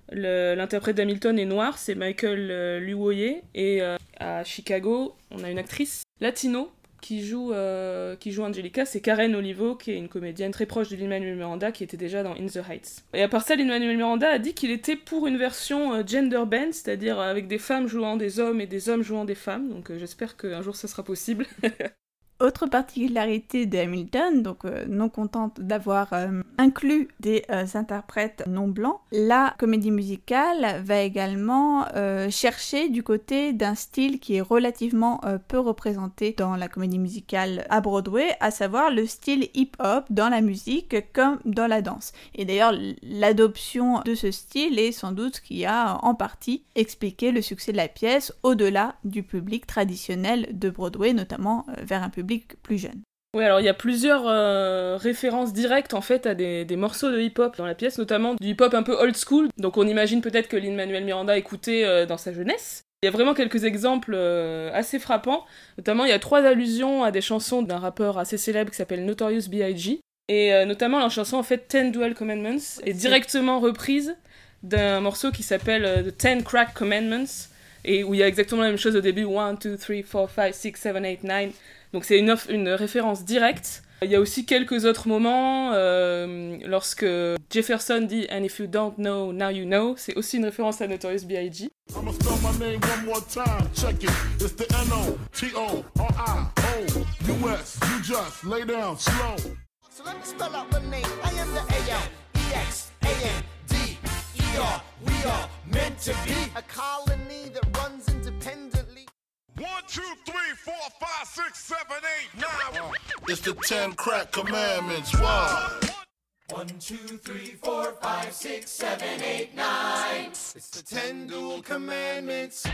l'interprète d'Hamilton est noir, c'est Michael Luoye, et à Chicago, on a une actrice latino qui joue, euh, qui joue Angelica, c'est Karen Olivo, qui est une comédienne très proche de Lin-Manuel Miranda, qui était déjà dans In the Heights. Et à part ça, Lin-Manuel Miranda a dit qu'il était pour une version euh, gender bend, c'est-à-dire avec des femmes jouant des hommes et des hommes jouant des femmes, donc euh, j'espère qu'un jour ça sera possible. Autre particularité de Hamilton, donc euh, non contente d'avoir euh, inclus des euh, interprètes non blancs, la comédie musicale va également chercher du côté d'un style qui est relativement peu représenté dans la comédie musicale à Broadway, à savoir le style hip-hop dans la musique comme dans la danse. Et d'ailleurs, l'adoption de ce style est sans doute ce qui a en partie expliqué le succès de la pièce au-delà du public traditionnel de Broadway, notamment vers un public plus jeune. Oui, alors il y a plusieurs euh, références directes en fait à des, morceaux de hip-hop dans la pièce, notamment du hip-hop un peu old school. Donc on imagine peut-être que Lin-Manuel Miranda écoutait euh, dans sa jeunesse. Il y a vraiment quelques exemples euh, assez frappants. Notamment, il y a trois allusions à des chansons d'un rappeur assez célèbre qui s'appelle Notorious B.I.G. Et notamment, la chanson en fait Ten Dual Commandments est directement reprise d'un morceau qui s'appelle The Ten Crack Commandments et où il y a exactement la même chose au début 1, 2, 3, 4, 5, 6, 7, 8, 9. Donc c'est une, une référence directe. Il y a aussi quelques autres moments euh, lorsque Jefferson dit And if you don't know, now you know. C'est aussi une référence à Notorious B.I.G. So let me spell out the name. I am the A-L-E-X-A-N-D-E-R. We are meant to be a colony that runs independently. One, two, three, four, five, six, seven, eight, nine. It's the ten crack commandments. Wow. One, two, three, four, five, six, seven, eight, nine. It's the ten dual commandments.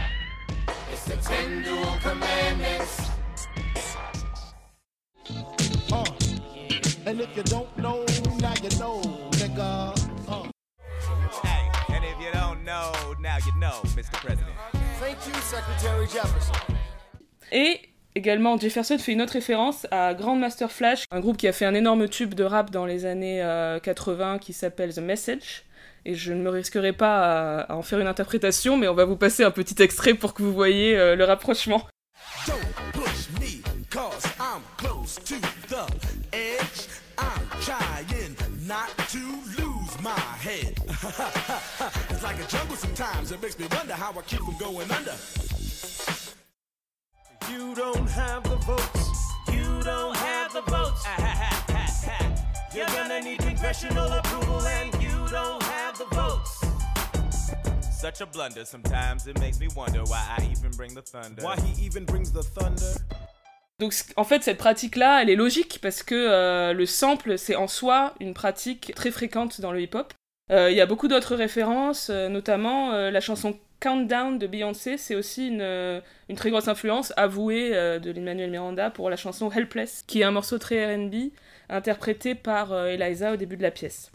It's the ten dual commandments. Uh, and if you don't know, now you know, nigga. Now you know, Mr. President. Thank you, Secretary Jefferson. Et également, Jefferson fait une autre référence à Grandmaster Flash, un groupe qui a fait un énorme tube de rap dans les années euh, 80 qui s'appelle The Message. Et je ne me risquerai pas à, à en faire une interprétation, mais on va vous passer un petit extrait pour que vous voyez euh, le rapprochement. Don't push me, cause I'm close to the edge. I'm trying not to lose my head. it's like a jungle sometimes, it makes me wonder how I keep from going under. You don't have the votes. You don't have the votes. You're gonna need congressional approval, and you don't have the votes. Such a blunder, sometimes it makes me wonder why I even bring the thunder. Why he even brings the thunder? Donc en fait cette pratique-là, elle est logique parce que euh, le sample, c'est en soi une pratique très fréquente dans le hip-hop. Euh, Il y a beaucoup d'autres références, euh, notamment euh, la chanson Countdown de Beyoncé, c'est aussi une, très grosse influence avouée de Lin-Manuel Miranda pour la chanson Helpless, qui est un morceau très R&B interprété par Eliza au début de la pièce.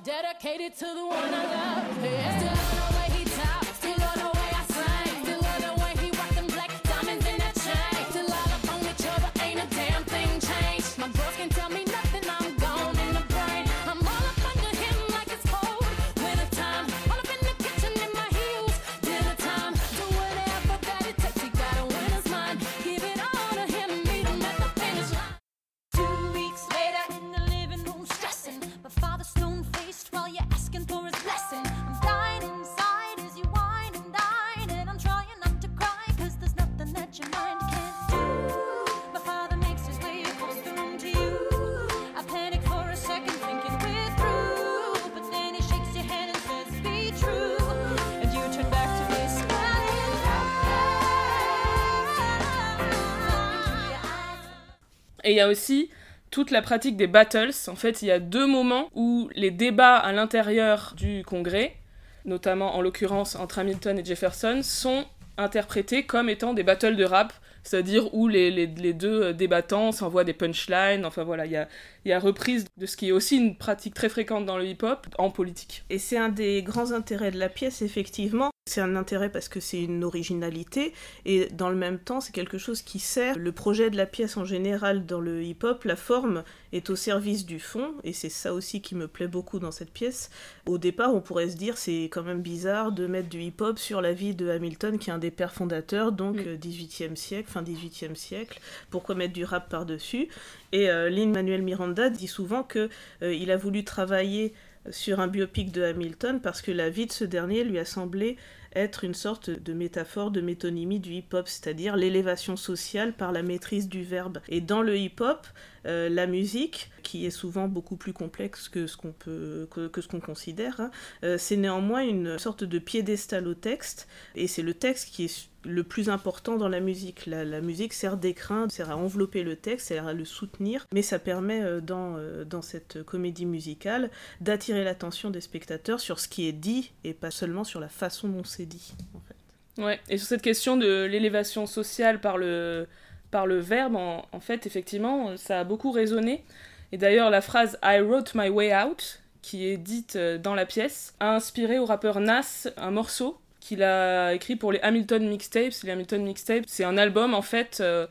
Et il y a aussi toute la pratique des battles. En fait, il y a deux moments où les débats à l'intérieur du Congrès, notamment en l'occurrence entre Hamilton et Jefferson, sont interprétés comme étant des battles de rap, c'est-à-dire où les, deux débattants s'envoient des punchlines, enfin voilà, il y a, il y a reprise de ce qui est aussi une pratique très fréquente dans le hip-hop en politique. Et c'est un des grands intérêts de la pièce, effectivement. C'est un intérêt parce que c'est une originalité, et dans le même temps, c'est quelque chose qui sert le projet de la pièce en général dans le hip-hop. La forme est au service du fond, et c'est ça aussi qui me plaît beaucoup dans cette pièce. Au départ, on pourrait se dire c'est quand même bizarre de mettre du hip-hop sur la vie de Hamilton, qui est un des pères fondateurs, donc Mm. euh, 18e siècle, fin 18e siècle. Pourquoi mettre du rap par-dessus? Et euh, Lin-Manuel Miranda dit souvent que euh, il a voulu travailler sur un biopic de Hamilton parce que la vie de ce dernier lui a semblé être une sorte de métaphore de métonymie du hip-hop, c'est-à-dire l'élévation sociale par la maîtrise du verbe. Et dans le hip-hop, euh, la musique, qui est souvent beaucoup plus complexe que ce qu'on peut que, ce qu'on considère, hein, euh, c'est néanmoins une sorte de piédestal au texte, et c'est le texte qui est le plus important dans la musique. La, musique sert d'écrin, sert à envelopper le texte, sert à le soutenir, mais ça permet euh, dans, dans cette comédie musicale d'attirer l'attention des spectateurs sur ce qui est dit et pas seulement sur la façon dont c'est dit. En fait. Ouais, et sur cette question de l'élévation sociale par le, par le verbe, en, fait, effectivement, ça a beaucoup résonné. Et d'ailleurs, la phrase I wrote my way out, qui est dite euh, dans la pièce, a inspiré au rappeur Nas un morceau qu'il a écrit pour les Hamilton Mixtapes. Les Hamilton Mixtapes, c'est un album, en fait, euh,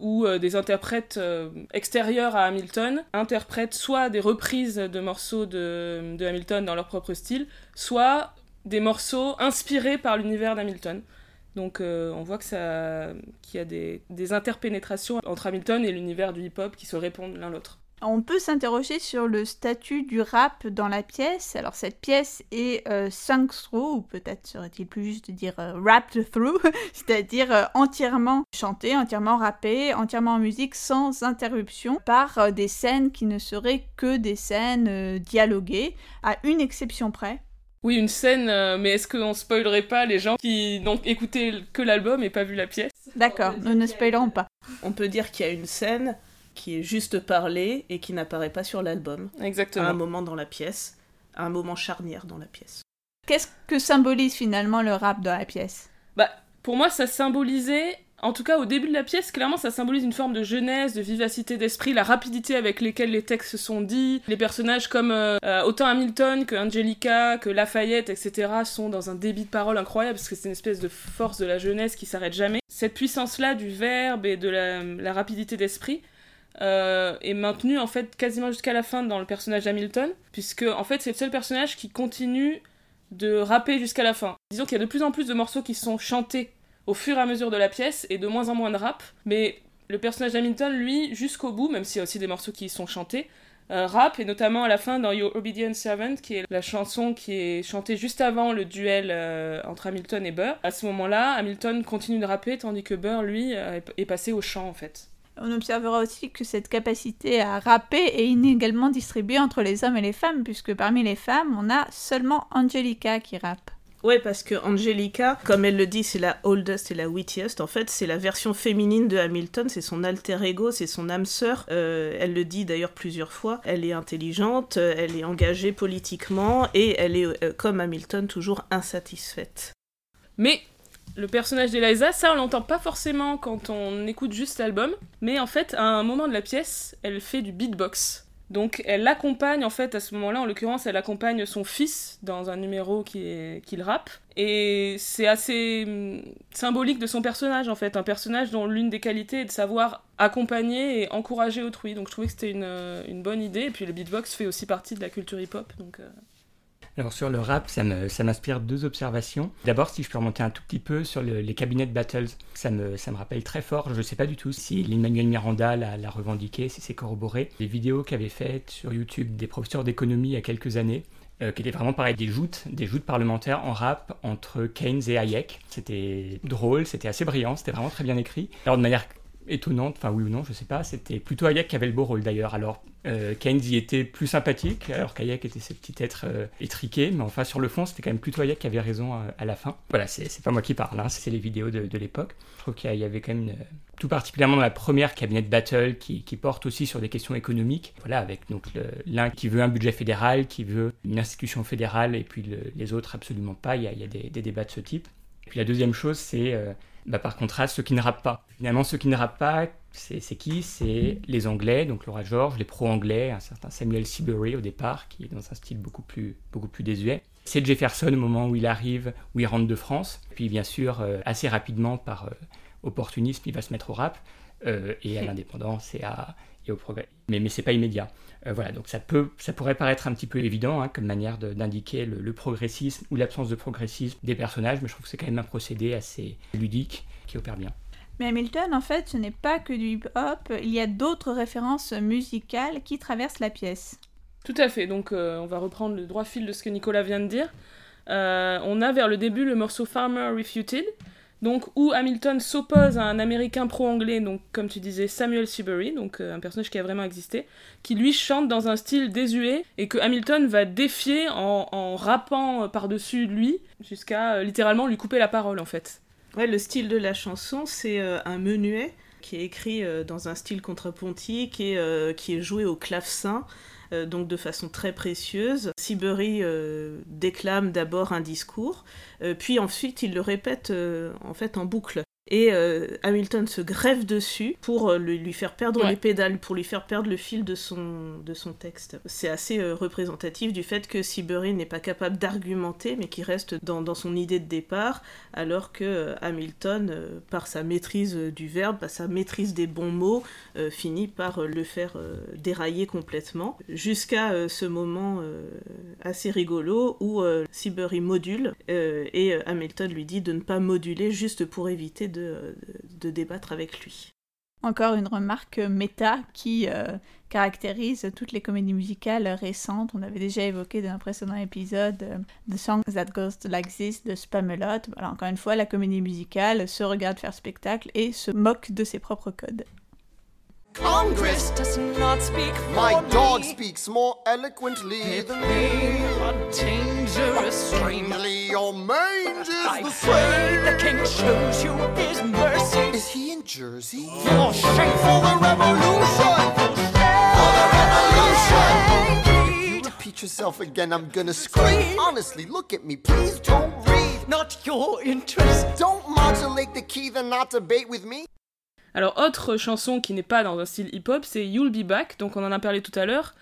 où euh, des interprètes extérieurs à Hamilton interprètent soit des reprises de morceaux de Hamilton dans leur propre style, soit des morceaux inspirés par l'univers d'Hamilton. Donc euh, on voit que ça, qu'il y a des, interpénétrations entre Hamilton et l'univers du hip-hop qui se répondent l'un l'autre. On peut s'interroger sur le statut du rap dans la pièce. Alors cette pièce est euh, sung through, ou peut-être serait-il plus juste de dire euh, rapped through, c'est-à-dire euh, entièrement chanté, entièrement rappé, entièrement en musique sans interruption par des scènes qui ne seraient que des scènes dialoguées, à une exception près. Oui, une scène, euh, mais est-ce qu'on spoilerait pas les gens qui n'ont écouté que l'album et pas vu la pièce? D'accord, nous ne spoilerons pas. On peut dire qu'il y a une scène qui est juste parlée et qui n'apparaît pas sur l'album, à un Exactement. moment dans la pièce, à un moment charnière dans la pièce. Qu'est-ce que symbolise finalement le rap dans la pièce? Bah, pour moi, ça symbolisait En tout cas, au début de la pièce, clairement, ça symbolise une forme de jeunesse, de vivacité d'esprit, la rapidité avec lesquelles les textes sont dits. Les personnages comme euh, euh, autant Hamilton que Angelica, que Lafayette, etc. sont dans un débit de parole incroyable parce que c'est une espèce de force de la jeunesse qui s'arrête jamais. Cette puissance-là du verbe et de la, rapidité d'esprit euh, est maintenue en fait quasiment jusqu'à la fin dans le personnage d'Hamilton, puisque en fait c'est le seul personnage qui continue de rapper jusqu'à la fin. Disons qu'il y a de plus en plus de morceaux qui sont chantés au fur et à mesure de la pièce et de moins en moins de rap, mais le personnage d'Hamilton, lui, jusqu'au bout, même s'il y a aussi des morceaux qui sont chantés, euh, rap, et notamment à la fin dans Your Obedient Servant, qui est la chanson qui est chantée juste avant le duel euh, entre Hamilton et Burr. À ce moment-là, Hamilton continue de rapper, tandis que Burr, lui, euh, est passé au chant, en fait. On observera aussi que cette capacité à rapper est inégalement distribuée entre les hommes et les femmes, puisque parmi les femmes, on a seulement Angelica qui rappe. Ouais, parce que Angelica, comme elle le dit, c'est la oldest et la wittiest. En fait, c'est la version féminine de Hamilton, c'est son alter ego, c'est son âme sœur. Euh, elle le dit d'ailleurs plusieurs fois. Elle est intelligente, euh, elle est engagée politiquement et elle est, euh, comme Hamilton, toujours insatisfaite. Mais le personnage d'Eliza, ça on l'entend pas forcément quand on écoute juste l'album, mais en fait, à un moment de la pièce, elle fait du beatbox. Donc elle accompagne, en fait, à ce moment-là, en l'occurrence, elle accompagne son fils dans un numéro qui qu'il rappe. Et c'est assez hum, symbolique de son personnage, en fait. Un personnage dont l'une des qualités est de savoir accompagner et encourager autrui. Donc je trouvais que c'était une, une bonne idée. Et puis le beatbox fait aussi partie de la culture hip-hop. Donc, euh, Alors sur le rap, ça me- ça m'inspire deux observations. D'abord, si je peux remonter un tout petit peu sur le- les cabinets de battles, ça me, ça me rappelle très fort, je ne sais pas du tout si Lin-Manuel Miranda l'a revendiqué, si c'est corroboré, les vidéos qu'avaient faites sur YouTube des professeurs d'économie il y a quelques années, euh, qui étaient vraiment pareil, des joutes, des joutes parlementaires en rap entre Keynes et Hayek. C'était drôle, c'était assez brillant, c'était vraiment très bien écrit. Alors de manière étonnante, enfin oui ou non, je sais pas, c'était plutôt Hayek qui avait le beau rôle d'ailleurs. Alors euh, Keynes y était plus sympathique, alors qu'Hayek était ce petit être euh, étriqué, mais enfin sur le fond, c'était quand même plutôt Hayek qui avait raison euh, à la fin. Voilà, c'est pas moi qui parle, hein, c'est les vidéos de, l'époque. Je trouve qu'il y, avait quand même, une- tout particulièrement dans la première cabinet battle, qui, porte aussi sur des questions économiques. Voilà, avec donc l'un qui veut un budget fédéral, qui veut une institution fédérale, et puis le- les autres absolument pas. Il y a, des débats de ce type. Et puis la deuxième chose, c'est euh, bah, par contraste ceux qui ne rappent pas. Finalement, ceux qui ne rappent pas, c'est qui? C'est les Anglais, donc Laura George, les pro-anglais, un certain Samuel Seabury au départ, qui est dans un style beaucoup plus, beaucoup plus désuet. C'est Jefferson au moment où il arrive, où il rentre de France. Puis bien sûr, euh, assez rapidement, par euh, opportunisme, il va se mettre au rap, et à l'indépendance et, à, et au progrès. Mais, mais c'est pas immédiat. Euh, voilà, donc ça, peut, ça pourrait paraître un petit peu évident hein, comme manière d'indiquer le, le progressisme ou l'absence de progressisme des personnages, mais je trouve que c'est quand même un procédé assez ludique qui opère bien. Mais Hamilton, en fait, ce n'est pas que du hip-hop, il y a d'autres références musicales qui traversent la pièce. Tout à fait, donc euh, on va reprendre le droit fil de ce que Nicolas vient de dire. Euh, on a vers le début le morceau Farmer Refuted, donc où Hamilton s'oppose à un Américain pro-anglais, donc comme tu disais Samuel Seabury, donc euh, un personnage qui a vraiment existé, qui lui chante dans un style désuet et que Hamilton va défier en, en rappant par-dessus lui jusqu'à euh, littéralement lui couper la parole en fait. Ouais, le style de la chanson, c'est euh, un menuet qui est écrit dans un style contrapuntique et qui est joué au clavecin, euh, donc de façon très précieuse. Seabury euh, déclame d'abord un discours, euh, puis ensuite il le répète en fait en boucle. Et euh, Hamilton se greffe dessus pour euh, lui, faire perdre Ouais. les pédales, pour lui faire perdre le fil de son, de son texte. C'est assez euh, représentatif du fait que Seabury n'est pas capable d'argumenter, mais qui reste dans, dans son idée de départ, alors que euh, Hamilton, par sa maîtrise du verbe, par sa maîtrise des bons mots, finit par le faire dérailler complètement, jusqu'à ce moment assez rigolo où Seabury module et Hamilton lui dit de ne pas moduler juste pour éviter de, de- débattre avec lui. Encore une remarque méta qui euh, caractérise toutes les comédies musicales récentes. On avait déjà évoqué dans un précédent épisode euh, The Song That Goes Like This de Spamelot. Encore une fois, la comédie musicale se regarde faire spectacle et se moque de ses propres codes. Congress does not speak My for dog me. speaks more eloquently than me. A dangerous. Strangely, your I is the pray the king shows you his mercy. Is he in Jersey? For shame for the revolution. You repeat yourself again, I'm gonna scream. Honestly, look at me, please don't read. Not your interest. Don't modulate the key, then not debate with me? Alors, autre chanson qui n'est pas dans un style hip-hop, c'est You'll Be Back, donc on en a parlé tout à l'heure,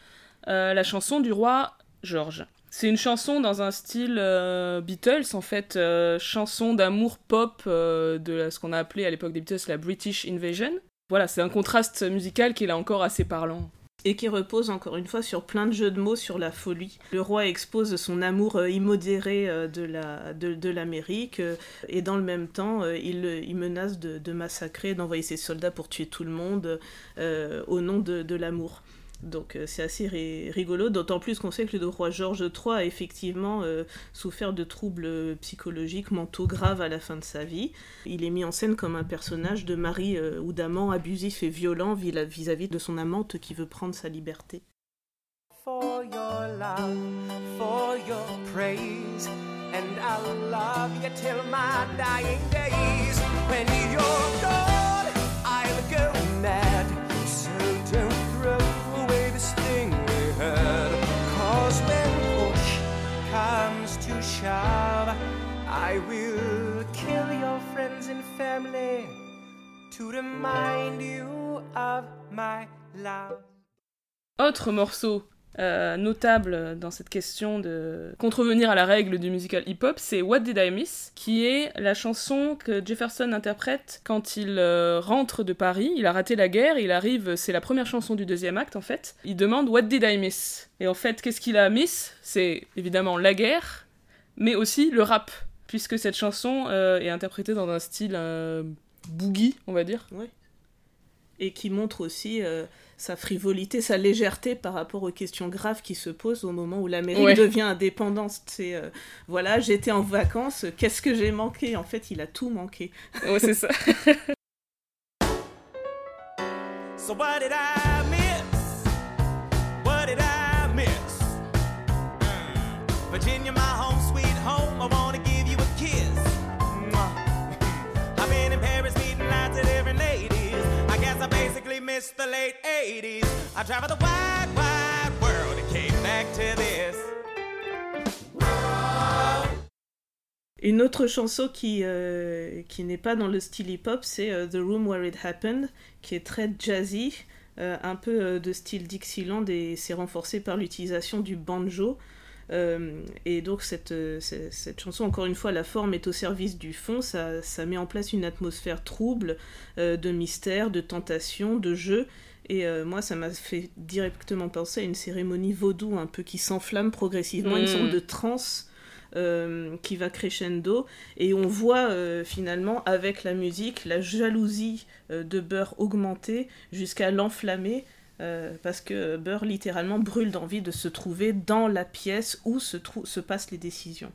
euh, la chanson du roi George. C'est une chanson dans un style euh, Beatles, en fait, euh, chanson d'amour pop de ce qu'on a appelé à l'époque des Beatles la British Invasion. Voilà, c'est un contraste musical qui est là encore assez parlant. Et qui repose encore une fois sur plein de jeux de mots sur la folie. Le roi expose son amour euh, immodéré euh, de la- de, de l'Amérique euh, et dans le même temps, il, il menace de, massacrer, d'envoyer ses soldats pour tuer tout le monde au nom de l'amour. Donc euh, c'est assez ri- rigolo, d'autant plus qu'on sait que le roi George III a effectivement euh, souffert de troubles euh, psychologiques mentaux graves à la fin de sa vie. Il est mis en scène comme un personnage de mari ou d'amant abusif et violent vis- vis-à-vis de son amante qui veut prendre sa liberté. for your love, for your praise, and I'll love you till my dying days. When you're gone, I will kill your friends and family to remind you of my love. Autre morceau euh, notable dans cette question de contrevenir à la règle du musical hip-hop, c'est What Did I Miss, qui est la chanson que Jefferson interprète quand il euh, rentre de Paris. Il a raté la guerre, il arrive, c'est la première chanson du deuxième acte en fait. Il demande What Did I Miss? Et en fait, qu'est-ce qu'il a miss? C'est évidemment la guerre, mais aussi le rap, puisque cette chanson euh, est interprétée dans un style euh, boogie, on va dire. et qui montre aussi euh, sa frivolité, sa légèreté par rapport aux questions graves qui se posent au moment où l'Amérique Ouais. devient indépendante. C'est euh, voilà, j'étais en vacances, qu'est-ce que j'ai manqué? En fait, il a tout manqué. Ouais, c'est ça. So what did I miss? What did I miss? Mm. Virginia, my basically missed the late 80s. I traveled the wide, wide world and came back to this. Une autre chanson qui, euh, qui n'est pas dans le style hip-hop, c'est euh, The Room Where It Happened, qui est très jazzy, euh, un peu de style Dixieland et c'est renforcé par l'utilisation du banjo. Euh, et donc cette, euh, cette, cette chanson, encore une fois, la forme est au service du fond, ça, ça met en place une atmosphère trouble, euh, de mystère, de tentation, de jeu. Et euh, moi, ça m'a fait directement penser à une cérémonie vaudou un peu qui s'enflamme progressivement, une Mm. sorte de transe euh, qui va crescendo et on voit euh, finalement avec la musique la jalousie de Burr augmenter jusqu'à l'enflammer euh, parce que Burr littéralement brûle d'envie de se trouver dans la pièce où se, passent les décisions.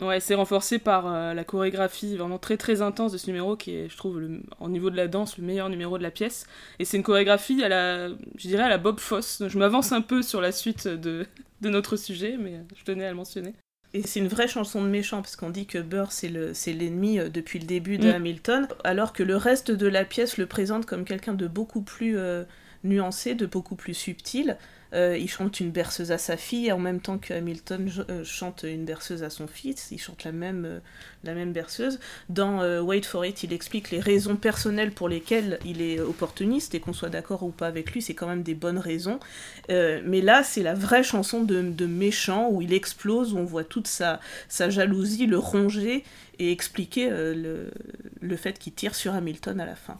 Ouais, c'est renforcé par euh, la chorégraphie vraiment très très intense de ce numéro qui est, je trouve, le, au niveau de la danse, le meilleur numéro de la pièce. Et c'est une chorégraphie à la, je dirais, à la Bob Fosse. Je m'avance un peu sur la suite de, de notre sujet, mais je tenais à le mentionner. Et c'est une vraie chanson de méchant, parce qu'on dit que Burr, c'est le- c'est l'ennemi euh, depuis le début de Mm. Hamilton, alors que le reste de la pièce le présente comme quelqu'un de beaucoup plus euh, nuancé, de beaucoup plus subtil. Euh, il chante une berceuse à sa fille, en même temps que Hamilton euh, chante une berceuse à son fils. Il chante la même, euh, la même berceuse. Dans Wait for It, il explique les raisons personnelles pour lesquelles il est opportuniste, et qu'on soit d'accord ou pas avec lui, c'est quand même des bonnes raisons. Mais là, c'est la vraie chanson de, de méchant où il explose, où on voit toute sa, sa jalousie le ronger et expliquer le, le fait qu'il tire sur Hamilton à la fin.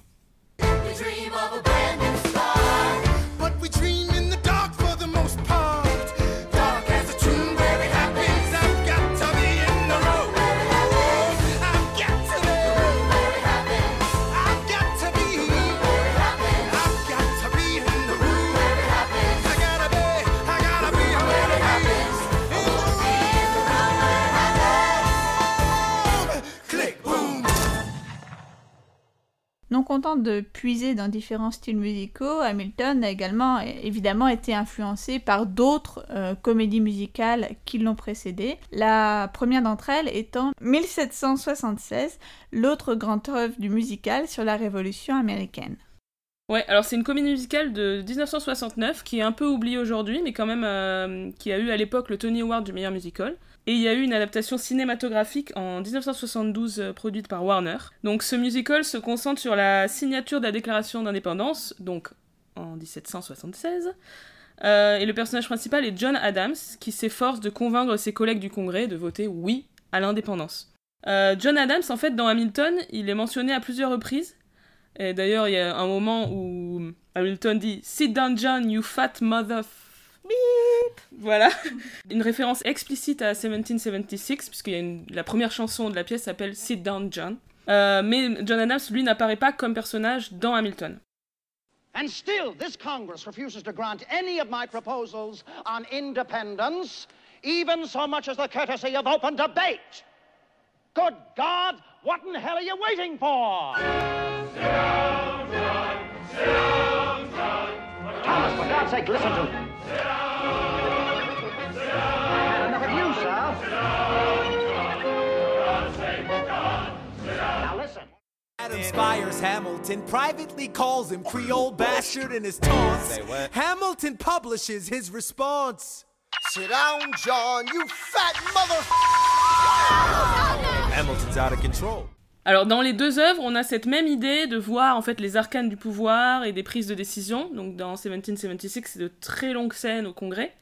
Non content de puiser dans différents styles musicaux, Hamilton a également évidemment été influencé par d'autres euh, comédies musicales qui l'ont précédé. La première d'entre elles étant 1776, l'autre grande œuvre du musical sur la Révolution américaine. Ouais, alors c'est une comédie musicale de 1969 qui est un peu oubliée aujourd'hui, mais quand même euh, qui a eu à l'époque le Tony Award du meilleur musical. Et il y a eu une adaptation cinématographique en 1972 euh, produite par Warner. Donc ce musical se concentre sur la signature de la déclaration d'indépendance, donc en 1776. Euh, et le personnage principal est John Adams, qui s'efforce de convaincre ses collègues du Congrès de voter oui à l'indépendance. Euh, John Adams, en fait, dans Hamilton, il est mentionné à plusieurs reprises. Et d'ailleurs, il y a un moment où Hamilton dit Sit down, John, you fat mother. Voilà. Une référence explicite à 1776, puisque la première chanson de la pièce s'appelle Sit down, John. Euh, mais John Adams, lui, n'apparaît pas comme personnage dans Hamilton. And still, this Congress refuses to grant any of my proposals on independence, even so much as the courtesy of open debate. Good God, what in hell are you waiting for? Thomas, for God's sake, listen to me. I had enough you, sir. Now listen. Adams fires Hamilton, privately calls him Creole bastard in his taunts. Hamilton publishes his response. Sit down, John, you fat mother. Hamilton's out of control. Alors dans les deux œuvres, on a cette même idée de voir en fait les arcanes du pouvoir et des prises de décision. Donc dans 1776, c'est de très longues scènes au Congrès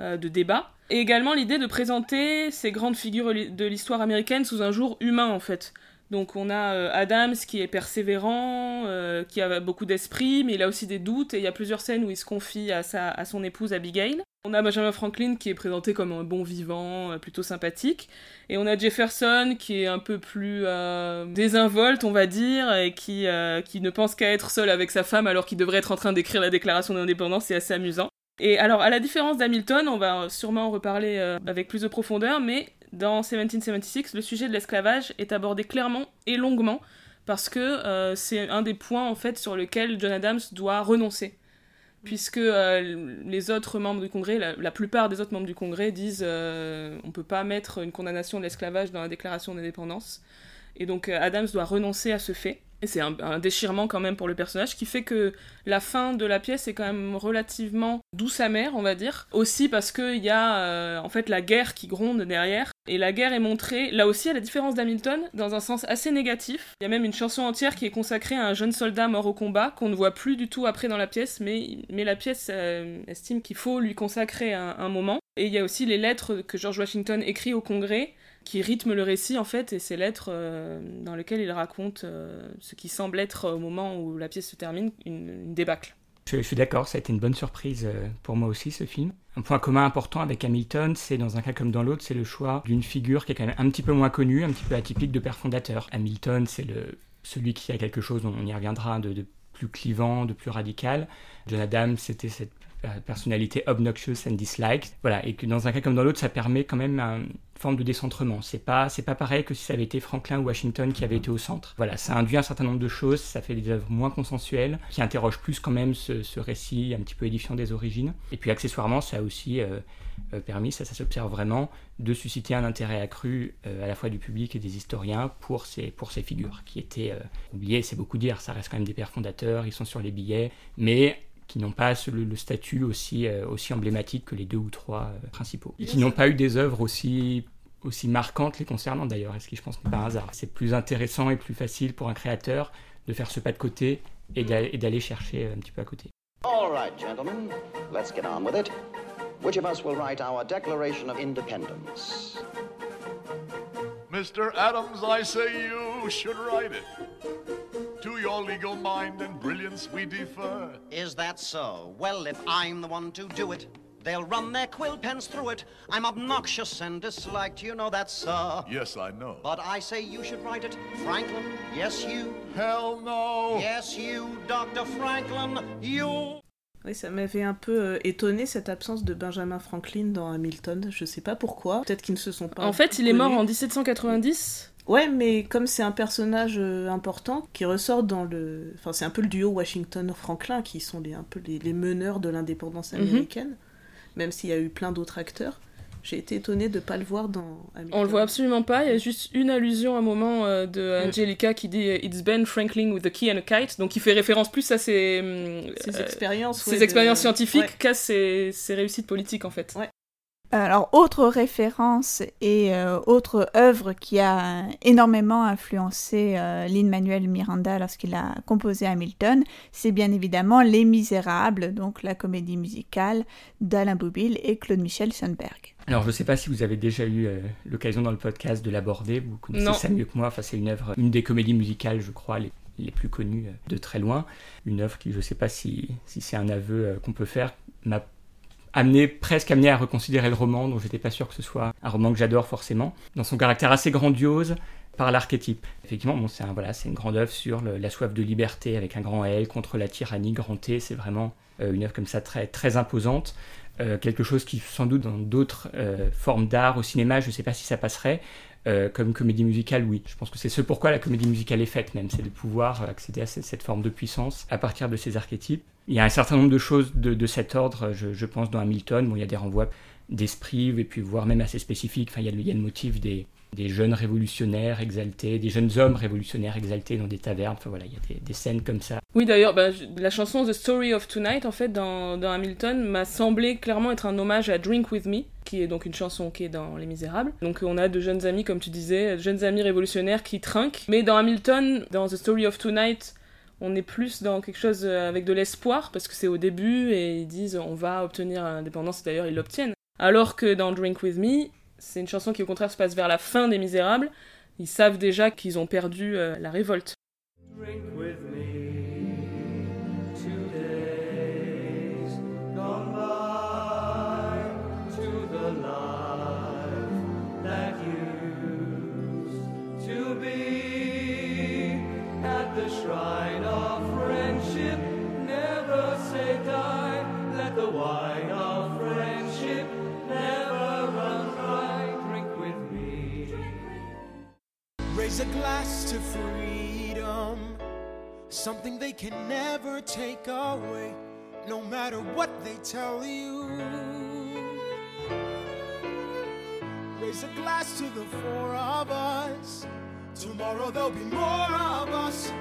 euh, de débat. Et également l'idée de présenter ces grandes figures de l'histoire américaine sous un jour humain en fait. Donc on a euh, Adams qui est persévérant, euh, qui a beaucoup d'esprit, mais il a aussi des doutes, et il y a plusieurs scènes où il se confie à, sa, à son épouse Abigail. On a Benjamin Franklin qui est présenté comme un bon vivant, euh, plutôt sympathique. Et on a Jefferson qui est un peu plus désinvolte, on va dire, et qui, qui ne pense qu'à être seul avec sa femme alors qu'il devrait être en train d'écrire la déclaration d'indépendance, c'est assez amusant. Et alors, à la différence d'Hamilton, on va sûrement en reparler avec plus de profondeur, mais dans 1776, le sujet de l'esclavage est abordé clairement et longuement, parce que euh, c'est un des points en fait sur lequel John Adams doit renoncer. Puisque euh, les autres membres du Congrès, la, plupart des autres membres du Congrès disent euh, on peut pas mettre une condamnation de l'esclavage dans la déclaration d'indépendance. Et donc euh, Adams doit renoncer à ce fait. Et c'est un, déchirement quand même pour le personnage qui fait que la fin de la pièce est quand même relativement douce amère, on va dire. Aussi parce qu'il y a euh, en fait la guerre qui gronde derrière. Et la guerre est montrée, là aussi à la différence d'Hamilton, dans un sens assez négatif. Il y a même une chanson entière qui est consacrée à un jeune soldat mort au combat, qu'on ne voit plus du tout après dans la pièce, mais, la pièce euh, estime qu'il faut lui consacrer un moment. Et il y a aussi les lettres que George Washington écrit au Congrès, qui rythment le récit en fait, et ces lettres euh, dans lesquelles il raconte euh, ce qui semble être au moment où la pièce se termine une, débâcle. Je, suis d'accord, ça a été une bonne surprise euh, pour moi aussi ce film. Un point commun important avec Hamilton, c'est dans un cas comme dans l'autre, c'est le choix d'une figure qui est quand même un petit peu moins connue, un petit peu atypique de père fondateur. Hamilton, c'est le celui qui a quelque chose, on y reviendra, de, de plus clivant, de plus radical. John Adams, c'était cette euh, personnalité obnoxious and disliked. Voilà, et que dans un cas comme dans l'autre, ça permet quand même une forme de décentrement. C'est pas, c'est pas pareil que si ça avait été Franklin ou Washington qui avait été au centre. Voilà, ça induit un certain nombre de choses, ça fait des œuvres moins consensuelles, qui interrogent plus quand même ce, ce récit un petit peu édifiant des origines. Et puis accessoirement, ça a aussi euh, euh, permis, ça, ça s'observe vraiment, de susciter un intérêt accru euh, à la fois du public et des historiens pour ces, pour ces figures qui étaient euh, oubliées, c'est beaucoup dire, ça reste quand même des pères fondateurs, ils sont sur les billets, mais qui n'ont pas ce- le, le statut aussi, euh, aussi emblématique que les deux ou trois euh, principaux. Et qui n'ont pas eu des œuvres aussi, aussi marquantes les concernant d'ailleurs, et ce qui je pense n'est pas un hasard? C'est plus intéressant et plus facile pour un créateur de faire ce pas de côté et d'a- et d'aller chercher un petit peu à côté. All right, gentlemen, let's get on with it. Which of us will write our Declaration of Independence? Mr. Adams, I say you should write it. To your legal mind and brilliance we defer. Is that so? Well, if I'm the one to do it, they'll run their quill pens through it. I'm obnoxious and disliked, you know that, sir. Yes, I know. But I say you should write it, Franklin. Yes, you. Hell no. Yes, you, Dr. Franklin. You. Oui, ça m'avait un peu euh, étonné cette absence de Benjamin Franklin dans Hamilton. Je sais pas pourquoi. Peut-être qu'ils ne se sont pas. En fait, il est mort en 1790. Ouais, mais comme c'est un personnage euh, important qui ressort dans le. Enfin, c'est un peu le duo Washington-Franklin qui sont les, un peu les, les meneurs de l'indépendance Mhm. américaine, même s'il y a eu plein d'autres acteurs. J'ai été étonnée de ne pas le voir dans Hamilton. On le voit absolument pas, il y a juste une allusion à un moment euh, de Mm. Angelica qui dit euh, It's Ben Franklin with a key and a kite, donc il fait référence plus à ses, hum, Ses euh, expériences. ses ouais, de- expériences scientifiques ouais. qu'à ses, ses réussites politiques en fait. Ouais. Alors, autre référence et euh, autre œuvre qui a énormément influencé euh, Lin-Manuel Miranda lorsqu'il a composé Hamilton, c'est bien évidemment Les Misérables, donc la comédie musicale d'Alain Boubille et Claude Michel Schoenberg. Alors, je ne sais pas si vous avez déjà eu euh, l'occasion dans le podcast de l'aborder, vous connaissez Non. ça mieux que moi. Enfin, c'est une œuvre, une des comédies musicales, je crois, les, les plus connues euh, de très loin. Une œuvre qui, je ne sais pas si, si c'est un aveu euh, qu'on peut faire, m'a amené, presque amené à reconsidérer le roman, dont j'étais pas sûr que ce soit un roman que j'adore forcément, dans son caractère assez grandiose par l'archétype. Effectivement, bon, c'est un, voilà, une grande œuvre sur la soif de liberté avec un grand L contre la tyrannie, grand T. C'est vraiment euh, une œuvre comme ça très, très imposante. Euh, quelque chose qui, sans doute, dans d'autres euh, formes d'art, au cinéma, je ne sais pas si ça passerait. Euh, comme comédie musicale, oui. Je pense que c'est ce pourquoi la comédie musicale est faite, même, c'est de pouvoir accéder à cette, forme de puissance à partir de ces archétypes. Il y a un certain nombre de choses de, cet ordre, je, je pense, dans Hamilton. Bon, il y a des renvois d'esprit, et puis voire même assez spécifiques. Enfin, il y a, le- il y a le motif des, des jeunes révolutionnaires exaltés, des jeunes hommes révolutionnaires exaltés dans des tavernes. Enfin, voilà, il y a des, scènes comme ça. Oui, d'ailleurs, bah, la chanson The Story of Tonight, en fait, dans, dans Hamilton, m'a semblé clairement être un hommage à Drink With Me, qui est donc une chanson qui est dans Les Misérables. Donc on a de jeunes amis, comme tu disais, de jeunes amis révolutionnaires qui trinquent. Mais dans Hamilton, dans The Story of Tonight, on est plus dans quelque chose euh, avec de l'espoir, parce que c'est au début, et ils disent on va obtenir l'indépendance, et d'ailleurs ils l'obtiennent. Alors que dans Drink With Me, c'est une chanson qui au contraire se passe vers la fin des Misérables. Ils savent déjà qu'ils ont perdu euh, la révolte. Drink with me Glass to freedom, something they can never take away, no matter what they tell you. Raise a glass to the four of us. Tomorrow there'll be more of us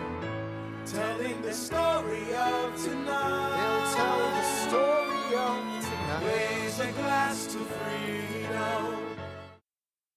telling the story of tonight. They'll tell the story of tonight. Raise a glass to freedom.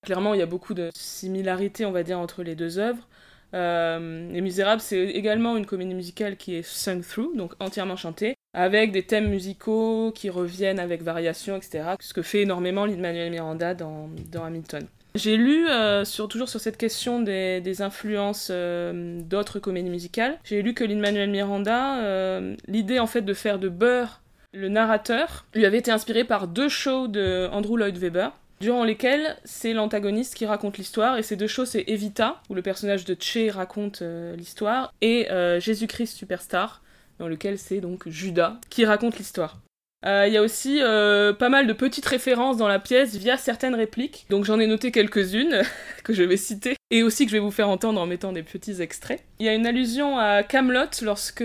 Clairement, il y a beaucoup de similarités, on va dire, entre les deux œuvres. Euh, les Misérables, c'est également une comédie musicale qui est sung through, donc entièrement chantée, avec des thèmes musicaux qui reviennent avec variations, etc. Ce que fait énormément Lin-Manuel Miranda dans, dans Hamilton. J'ai lu, euh, sur, toujours sur cette question des, des influences euh, d'autres comédies musicales, j'ai lu que Lin-Manuel Miranda, l'idée en fait de faire de Burr le narrateur, lui avait été inspiré par deux shows de Andrew Lloyd Webber, durant lesquels c'est l'antagoniste qui raconte l'histoire, et ces deux shows c'est Evita, où le personnage de Che raconte euh, l'histoire, et euh, Jésus-Christ Superstar, dans lequel c'est donc Judas qui raconte l'histoire. Euh, Il y a aussi pas mal de petites références dans la pièce via certaines répliques, donc j'en ai noté quelques-unes que je vais citer, et aussi que je vais vous faire entendre en mettant des petits extraits. Il y a une allusion à Camelot lorsque,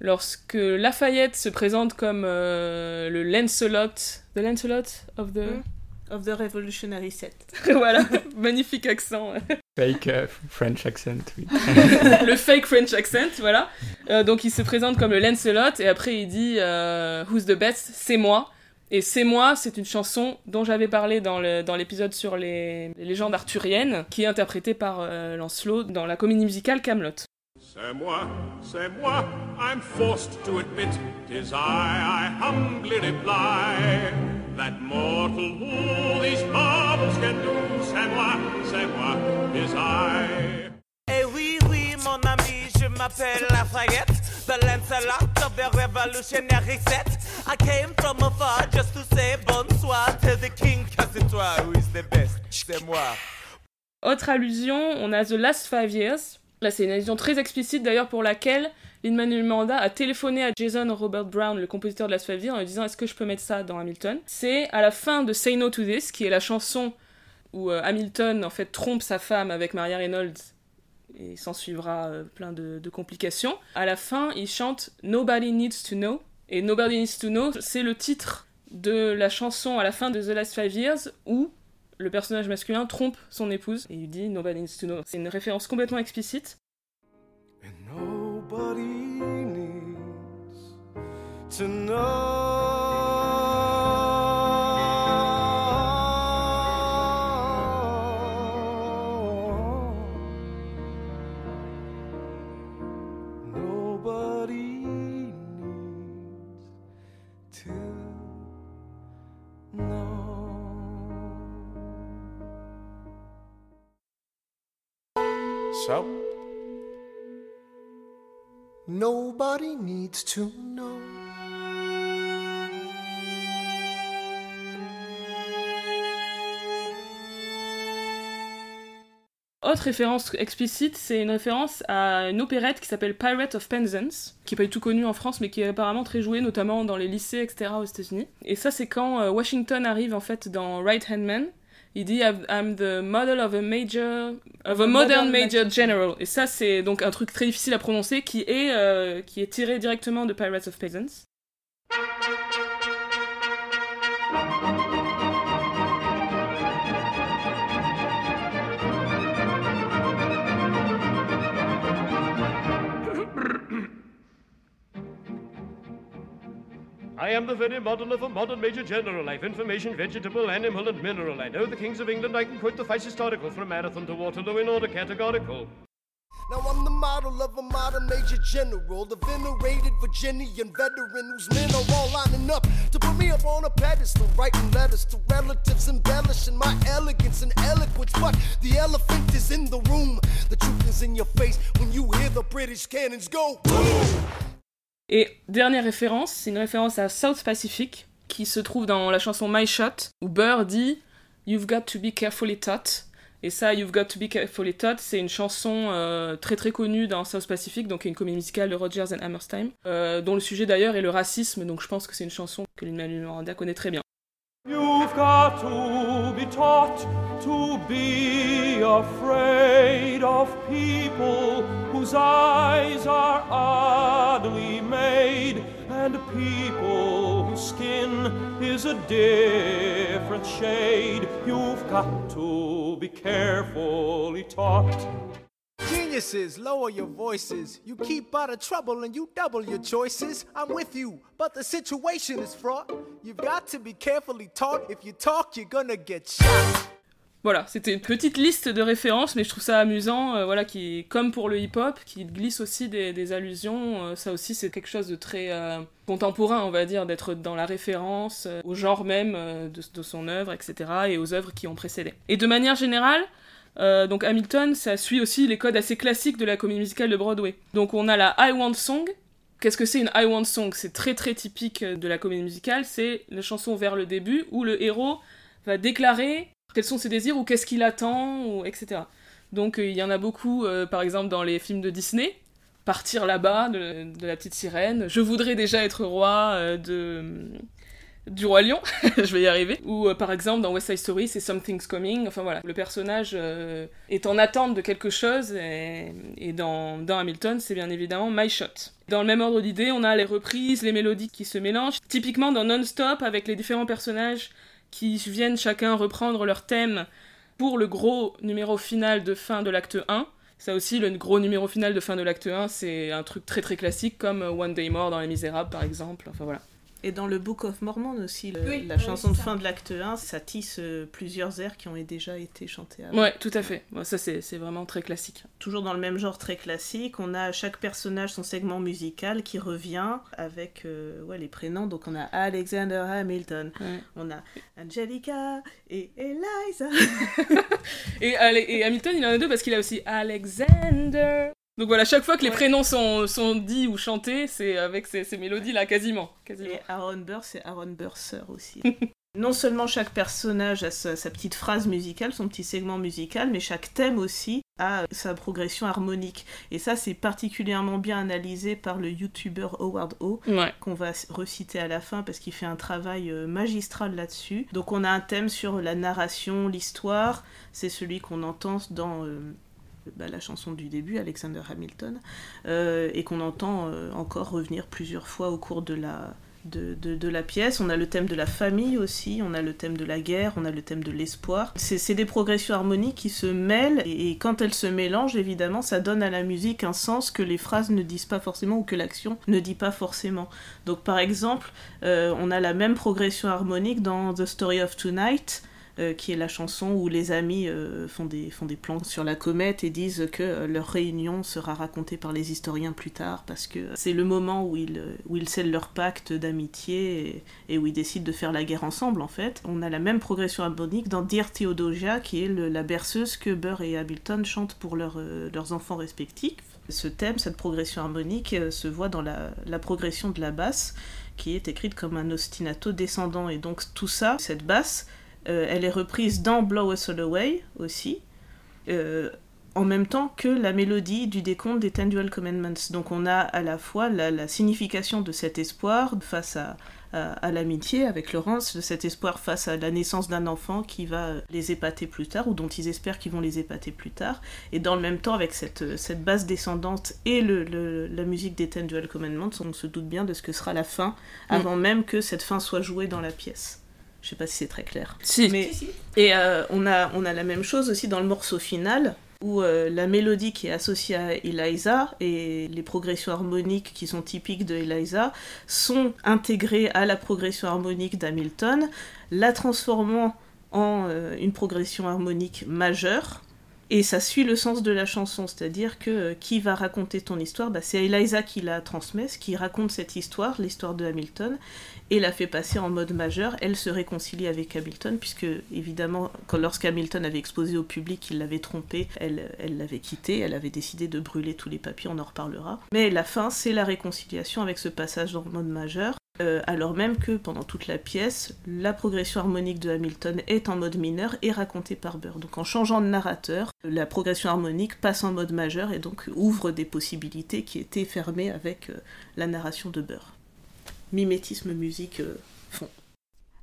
lorsque Lafayette se présente comme le Lancelot, the Lancelot of the... Of the Revolutionary Set. voilà, magnifique accent. Fake euh, French accent, oui. le fake French accent, voilà. Euh, donc il se présente comme le Lancelot et après il dit euh, Who's the best? C'est moi. Et C'est moi, c'est une chanson dont j'avais parlé dans le- dans l'épisode sur les, les légendes arthuriennes, qui est interprétée par euh, Lancelot dans la comédie musicale Camelot. C'est moi, c'est moi, I'm forced to admit, tis I, I humbly reply, that mortal who these can do, c'est moi, c'est moi, tis I. Eh oui, oui, mon ami, je m'appelle Lafayette, the Lancelot of the revolutionary set. I came from afar just to say bonsoir to the king, cause c'est toi who is the best, c'est moi. Autre allusion, on a The Last Five Years. Là, c'est une allusion très explicite d'ailleurs pour laquelle Lin-Manuel Miranda a téléphoné à Jason Robert Brown, le compositeur de Five Years, en lui disant est-ce que je peux mettre ça dans Hamilton? C'est à la fin de Say No to This, qui est la chanson où euh, Hamilton en fait trompe sa femme avec Maria Reynolds et s'en suivra euh, plein de, de complications. À la fin, il chante Nobody Needs to Know. Et Nobody Needs to Know, c'est le titre de la chanson à la fin de The Last Five Years où le personnage masculin trompe son épouse et il dit Nobody needs to know. C'est une référence complètement explicite. nobody needs to know. Nobody needs to know. So Nobody needs to know. Autre référence explicite, c'est une référence à une opérette qui s'appelle Pirate of Penzance, qui est pas du tout connue en France, mais qui est apparemment très jouée, notamment dans les lycées, etc. aux États-Unis. Et ça, c'est quand euh, Washington arrive en fait dans Right Hand Man. Il dit I'm- the model of a major of a modern major general. Et ça, c'est donc un truc très difficile à prononcer qui est euh, qui est tiré directement de Pirates of Penzance. I am the very model of a modern major general. I've information, vegetable, animal, and mineral. I know the kings of England. I can quote the vice historical from Marathon to Waterloo in order categorical. Now I'm the model of a modern major general, the venerated Virginian veteran whose men are all lining up to put me up on a pedestal, writing letters to relatives, embellishing my elegance and eloquence. But the elephant is in the room, the truth is in your face when you hear the British cannons go. Et dernière référence, c'est une référence à South Pacific, qui se trouve dans la chanson My Shot, où Burr dit You've got to be carefully taught. Et ça, You've got to be carefully taught, c'est une chanson euh, très très connue dans South Pacific, donc une comédie musicale de Rogers and Hammerstein, euh, dont le sujet d'ailleurs est le racisme, donc je pense que c'est une chanson que Lin-Manuel Miranda connaît très bien. You've got to be taught to be afraid of people whose eyes are oddly made and people whose skin is a different shade. You've got to be carefully taught. Geniuses, lower your voices. You keep out of trouble and you double your choices. I'm with you, but the situation is fraught. You've got to be carefully taught. If you talk, you're gonna get shot. Voilà, c'était une petite liste de références, mais je trouve ça amusant, euh, voilà, qui, comme pour le hip-hop, qui glisse aussi des, allusions. euh, ça aussi, c'est quelque chose de très euh, contemporain, on va dire, d'être dans la référence au genre même de, son œuvre, etc., et aux œuvres qui ont précédé. Et de manière générale, donc Hamilton, ça suit aussi les codes assez classiques de la comédie musicale de Broadway. Donc on a la I Want Song. Qu'est-ce que c'est une I Want Song? C'est très très typique de la comédie musicale. C'est la chanson vers le début où le héros va déclarer quels sont ses désirs ou qu'est-ce qu'il attend, ou etc. Donc euh, il y en a beaucoup, euh, par exemple dans les films de Disney, Partir là-bas de, la petite sirène, Je voudrais déjà être roi euh, de du roi lion, je vais y arriver. Ou par exemple dans West Side Story, c'est Something's Coming. Enfin voilà, le personnage est en attente de quelque chose et, dans, dans Hamilton, c'est bien évidemment My Shot. Dans le même ordre d'idée, on a les reprises, les mélodies qui se mélangent. Typiquement dans Non-Stop, avec les différents personnages qui viennent chacun reprendre leur thème pour le gros numéro final de fin de l'acte 1. Ça aussi, le gros numéro final de fin de l'acte 1, c'est un truc très très classique comme One Day More dans Les Misérables par exemple. Enfin voilà. Et dans le Book of Mormon aussi, le- Oui, la chanson de fin de l'acte 1, ça tisse euh, plusieurs airs qui ont déjà été chantés avant. Ouais, tout à fait. Ouais, ça, c'est c'est vraiment très classique. Toujours dans le même genre très classique, on a chaque personnage son segment musical qui revient avec euh, ouais, les prénoms. Donc on a Alexander Hamilton, Ouais. on a Angelica et Eliza. Et Hamilton, il en a deux parce qu'il a aussi Alexander. Donc voilà, chaque fois que les Ouais. prénoms sont, sont dits ou chantés, c'est avec ces, ces mélodies-là, quasiment. quasiment. Et Aaron Burr, c'est Aaron Burr sœur aussi. non seulement chaque personnage a sa, sa petite phrase musicale, son petit segment musical, mais chaque thème aussi a sa progression harmonique. Et ça, c'est particulièrement bien analysé par le YouTuber Howard O, Ouais. qu'on va reciter à la fin parce qu'il fait un travail euh, magistral là-dessus. Donc on a un thème sur la narration, l'histoire, c'est celui qu'on entend dans... euh, bah, la chanson du début, Alexander Hamilton, euh, et qu'on entend euh, encore revenir plusieurs fois au cours de la, pièce. On a le thème de la famille aussi, on a le thème de la guerre, on a le thème de l'espoir. C'est des progressions harmoniques qui se mêlent, et, quand elles se mélangent, évidemment, ça donne à la musique un sens que les phrases ne disent pas forcément, ou que l'action ne dit pas forcément. Donc par exemple, euh, on a la même progression harmonique dans The Story of Tonight, qui est la chanson où les amis euh, font, des, font des plans sur la comète et disent que euh, leur réunion sera racontée par les historiens plus tard, parce que c'est le moment où ils, euh, où ils scellent leur pacte d'amitié et, où ils décident de faire la guerre ensemble, en fait. On a la même progression harmonique dans Dear Theodosia, qui est la berceuse que Burr et Hamilton chantent pour leurs, euh, enfants respectifs. Ce thème, cette progression harmonique, euh, se voit dans la, la progression de la basse, qui est écrite comme un ostinato descendant. Et donc tout ça, cette basse, euh, elle est reprise dans Blow Us All Away aussi, euh, en même temps que la mélodie du décompte des Ten Dual Commandments. Donc on a à la fois la, la signification de cet espoir face à, à, à l'amitié avec Laurence, de cet espoir face à la naissance d'un enfant qui va les épater plus tard, ou dont ils espèrent qu'ils vont les épater plus tard, et dans le même temps avec cette, cette basse descendante et le, le- la musique des Ten Dual Commandments, on se doute bien de ce que sera la fin, avant même que cette fin soit jouée dans la pièce. Je sais pas si c'est très clair. Si. Mais, Et euh, on, a, on a la même chose aussi dans le morceau final, où euh, la mélodie qui est associée à Eliza et les progressions harmoniques qui sont typiques de Eliza sont intégrées à la progression harmonique d'Hamilton, la transformant en euh, une progression harmonique majeure. Et ça suit le sens de la chanson, c'est-à-dire que euh, qui va raconter ton histoire? Bah, C'est Eliza qui la transmet, qui raconte cette histoire, l'histoire de Hamilton, et la fait passer en mode majeur. Elle se réconcilie avec Hamilton, puisque évidemment, lorsqu'Hamilton avait exposé au public qu'il l'avait trompé, elle, l'avait quitté, elle avait décidé de brûler tous les papiers, on en reparlera. Mais la fin, c'est la réconciliation avec ce passage le mode majeur. euh, alors même que pendant toute la pièce, la progression harmonique de Hamilton est en mode mineur et racontée par Burr. Donc en changeant de narrateur, la progression harmonique passe en mode majeur et donc ouvre des possibilités qui étaient fermées avec euh, la narration de Burr. Mimétisme musique euh, fond.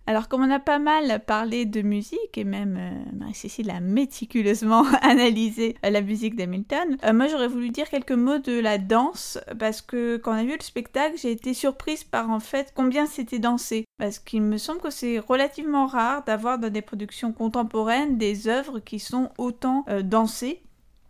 Alors, comme on a pas mal parlé de musique, et même euh, Marie-Cécile a méticuleusement analysé euh, la musique d'Hamilton, euh, moi j'aurais voulu dire quelques mots de la danse, parce que quand on a vu le spectacle, j'ai été surprise par en fait combien c'était dansé. Parce qu'il me semble que c'est relativement rare d'avoir dans des productions contemporaines des œuvres qui sont autant euh, dansées.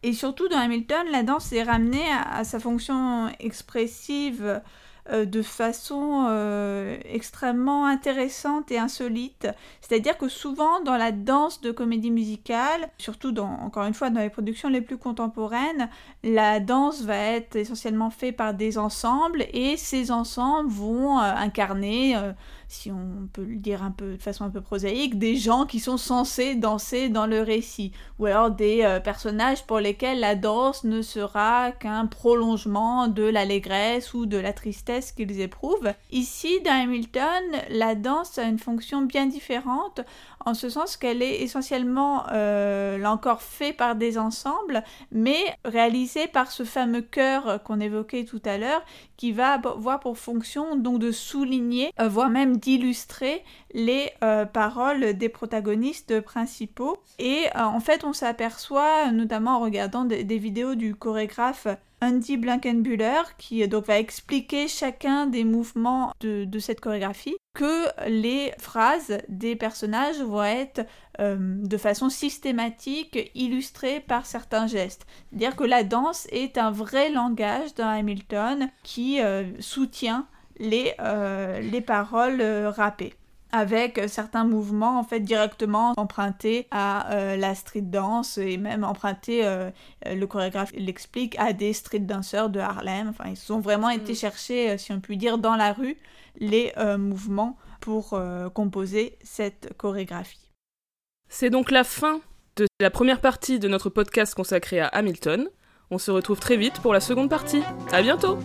Et surtout dans Hamilton, la danse est ramenée à, sa fonction expressive de façon euh, extrêmement intéressante et insolite. C'est-à-dire que souvent dans la danse de comédie musicale, surtout dans, encore une fois dans les productions les plus contemporaines, la danse va être essentiellement faite par des ensembles et ces ensembles vont euh, incarner, euh, si on peut le dire un peu de façon un peu prosaïque, des gens qui sont censés danser dans le récit, ou alors des euh, personnages pour lesquels la danse ne sera qu'un prolongement de l'allégresse ou de la tristesse qu'ils éprouvent. Ici, dans Hamilton, la danse a une fonction bien différente, en ce sens qu'elle est essentiellement, euh, là encore, faite par des ensembles, mais réalisée par ce fameux chœur qu'on évoquait tout à l'heure, qui va avoir pour fonction donc de souligner, euh, voire même d'illustrer les euh, paroles des protagonistes principaux. Et en fait, on s'aperçoit, notamment en regardant des, vidéos du chorégraphe Andy Blankenbuehler, qui donc va expliquer chacun des mouvements de cette chorégraphie, que les phrases des personnages vont être euh, de façon systématique illustrées par certains gestes. C'est-à-dire que la danse est un vrai langage dans Hamilton qui euh, soutient les, euh, les paroles rappées avec euh, certains mouvements en fait directement empruntés à euh, la street dance et même empruntés, euh, le chorégraphe l'explique, à des street danseurs de Harlem. Enfin, ils ont vraiment été chercher, si on peut dire, dans la rue les euh, mouvements pour euh, composer cette chorégraphie. C'est donc la fin de la première partie de notre podcast consacré à Hamilton. On se retrouve très vite pour la seconde partie. À bientôt!